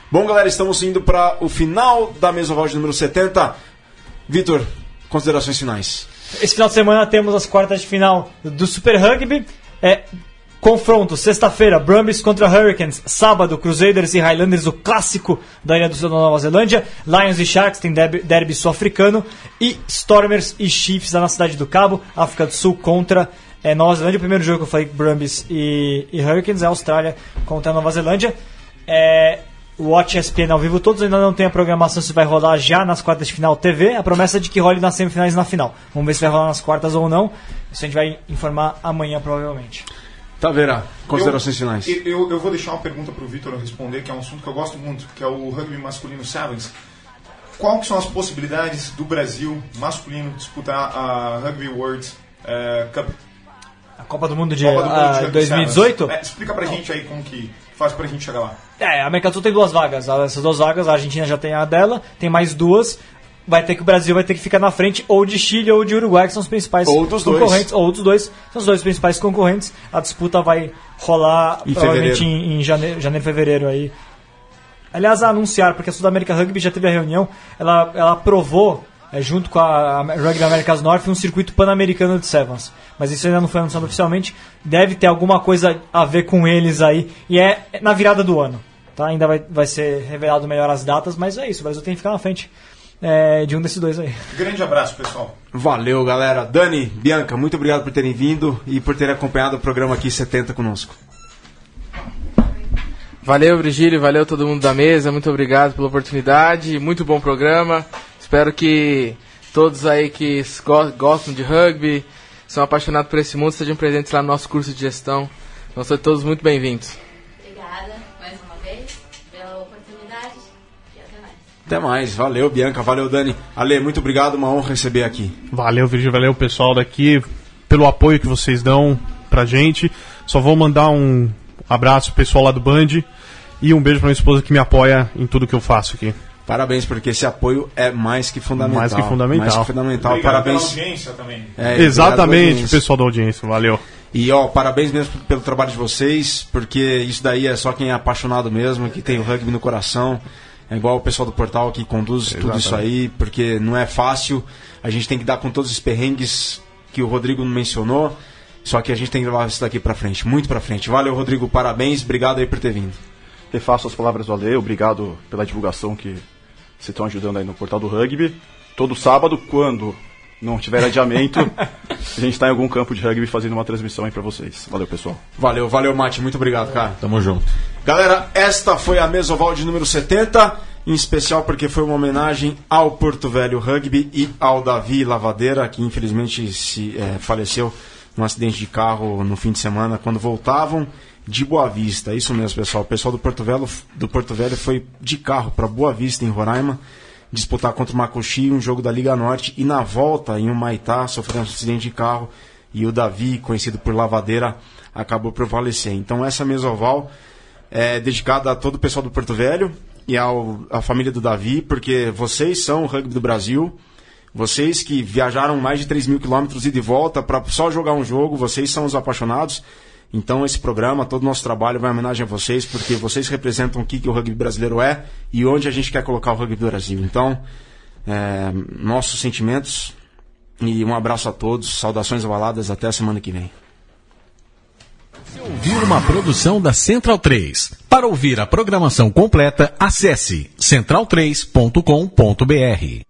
Bom, galera, estamos indo para o final da Mesoval de número 70. Vitor, considerações finais. Esse final de semana temos as quartas de final do Super Rugby. É, confronto, sexta-feira, Brumbies contra Hurricanes. Sábado, Crusaders e Highlanders, o clássico da Ilha do Sul da Nova Zelândia. Lions e Sharks, tem derby, derby sul-africano. E Stormers e Chiefs lá na Cidade do Cabo, África do Sul contra é, Nova Zelândia. O primeiro jogo que eu falei, Brumbies e, e Hurricanes, é a Austrália contra a Nova Zelândia. É, o Watch ESPN ao vivo, todos ainda não tem a programação se vai rolar já nas quartas de final TV. A promessa é de que role nas semifinais e na final. Vamos ver se vai rolar nas quartas ou não. Isso a gente vai informar amanhã, provavelmente. Taveira, considerações eu, finais. Eu, eu vou deixar uma pergunta para o Vitor responder, que é um assunto que eu gosto muito, que é o rugby masculino sevens. Qual que são as possibilidades do Brasil masculino disputar a Rugby World eh, Cup? A Copa do Mundo de, Copa do Mundo ah, de Rugby 2018? Sevens. É, explica pra gente aí como que faz pra gente chegar lá. É, a América do Sul tem duas vagas. Essas duas vagas, a Argentina já tem a dela, tem mais duas. Vai ter que o Brasil vai ter que ficar na frente ou de Chile ou de Uruguai, que são os principais Ou dos dois. concorrentes. Ou dos dois. São os dois principais concorrentes. A disputa vai rolar Em provavelmente fevereiro. em, em janeiro, janeiro, fevereiro aí. Aliás, a anunciar, porque a Sudamérica Rugby já teve a reunião, ela, ela aprovou, é, junto com a Rugby Américas Norte, um circuito pan-americano de Sevens. Mas isso ainda não foi anunciado oficialmente. Deve ter alguma coisa a ver com eles aí. E é na virada do ano. Tá? Ainda vai, vai ser revelado melhor as datas, mas é isso. O Brasil tem que ficar na frente é, de um desses dois aí. Grande abraço, pessoal. Valeu, galera. Dani, Bianca, muito obrigado por terem vindo e por terem acompanhado o programa aqui 70 conosco. Valeu, Virgílio, valeu todo mundo da mesa, muito obrigado pela oportunidade, muito bom programa. Espero que todos aí que gostam de rugby, são apaixonados por esse mundo, estejam presentes lá no nosso curso de gestão. Então, são todos muito bem-vindos. Obrigada mais uma vez pela oportunidade e até mais. Até mais. Valeu, Bianca. Valeu, Dani. Ale, muito obrigado. Uma honra receber aqui. Valeu, Virgílio, valeu pessoal daqui pelo apoio que vocês dão pra gente. Só vou mandar um abraço pro pessoal lá do Band e um beijo pra minha esposa que me apoia em tudo que eu faço aqui. Parabéns, porque esse apoio é mais que fundamental. Mais que fundamental. Mais que fundamental. Obrigado Parabéns. pela audiência também. É, Exatamente, audiência. pessoal da audiência, valeu. E ó, parabéns mesmo pelo trabalho de vocês, porque isso daí é só quem é apaixonado mesmo, que tem o rugby no coração. É igual o pessoal do portal que conduz tudo Exatamente. isso aí, porque não é fácil. A gente tem que dar com todos os perrengues que o Rodrigo mencionou. Só que a gente tem que levar isso daqui pra frente, muito pra frente. Valeu, Rodrigo, parabéns, obrigado aí por ter vindo. Refaço as palavras do Ale, obrigado pela divulgação que vocês estão ajudando aí no portal do rugby. Todo sábado, quando não tiver adiamento, a gente está em algum campo de rugby fazendo uma transmissão aí pra vocês. Valeu, pessoal. Valeu, valeu, Mate, muito obrigado, cara. Tamo junto. Galera, esta foi a Mesoval de número 70, em especial porque foi uma homenagem ao Porto Velho Rugby e ao Davi Lavadeira, que infelizmente se eh, faleceu num acidente de carro no fim de semana, quando voltavam de Boa Vista. Isso mesmo, pessoal. O pessoal do Porto Velho, do Porto Velho foi de carro para Boa Vista, em Roraima, disputar contra o Makushi, um jogo da Liga Norte, e na volta, em Humaitá, sofreu um acidente de carro, e o Davi, conhecido por Lavadeira, acabou por falecer. Então essa Mesoval é dedicada a todo o pessoal do Porto Velho e ao, à família do Davi, porque vocês são o rugby do Brasil. Vocês que viajaram mais de 3 mil quilômetros e de volta para só jogar um jogo, vocês são os apaixonados. Então esse programa, todo o nosso trabalho vai em homenagem a vocês, porque vocês representam o que, que o rugby brasileiro é e onde a gente quer colocar o rugby do Brasil. Então, é, nossos sentimentos e um abraço a todos, saudações avaladas, até a semana que vem. Ouvir uma produção da Central 3. Para ouvir a programação completa, acesse central3.com.br.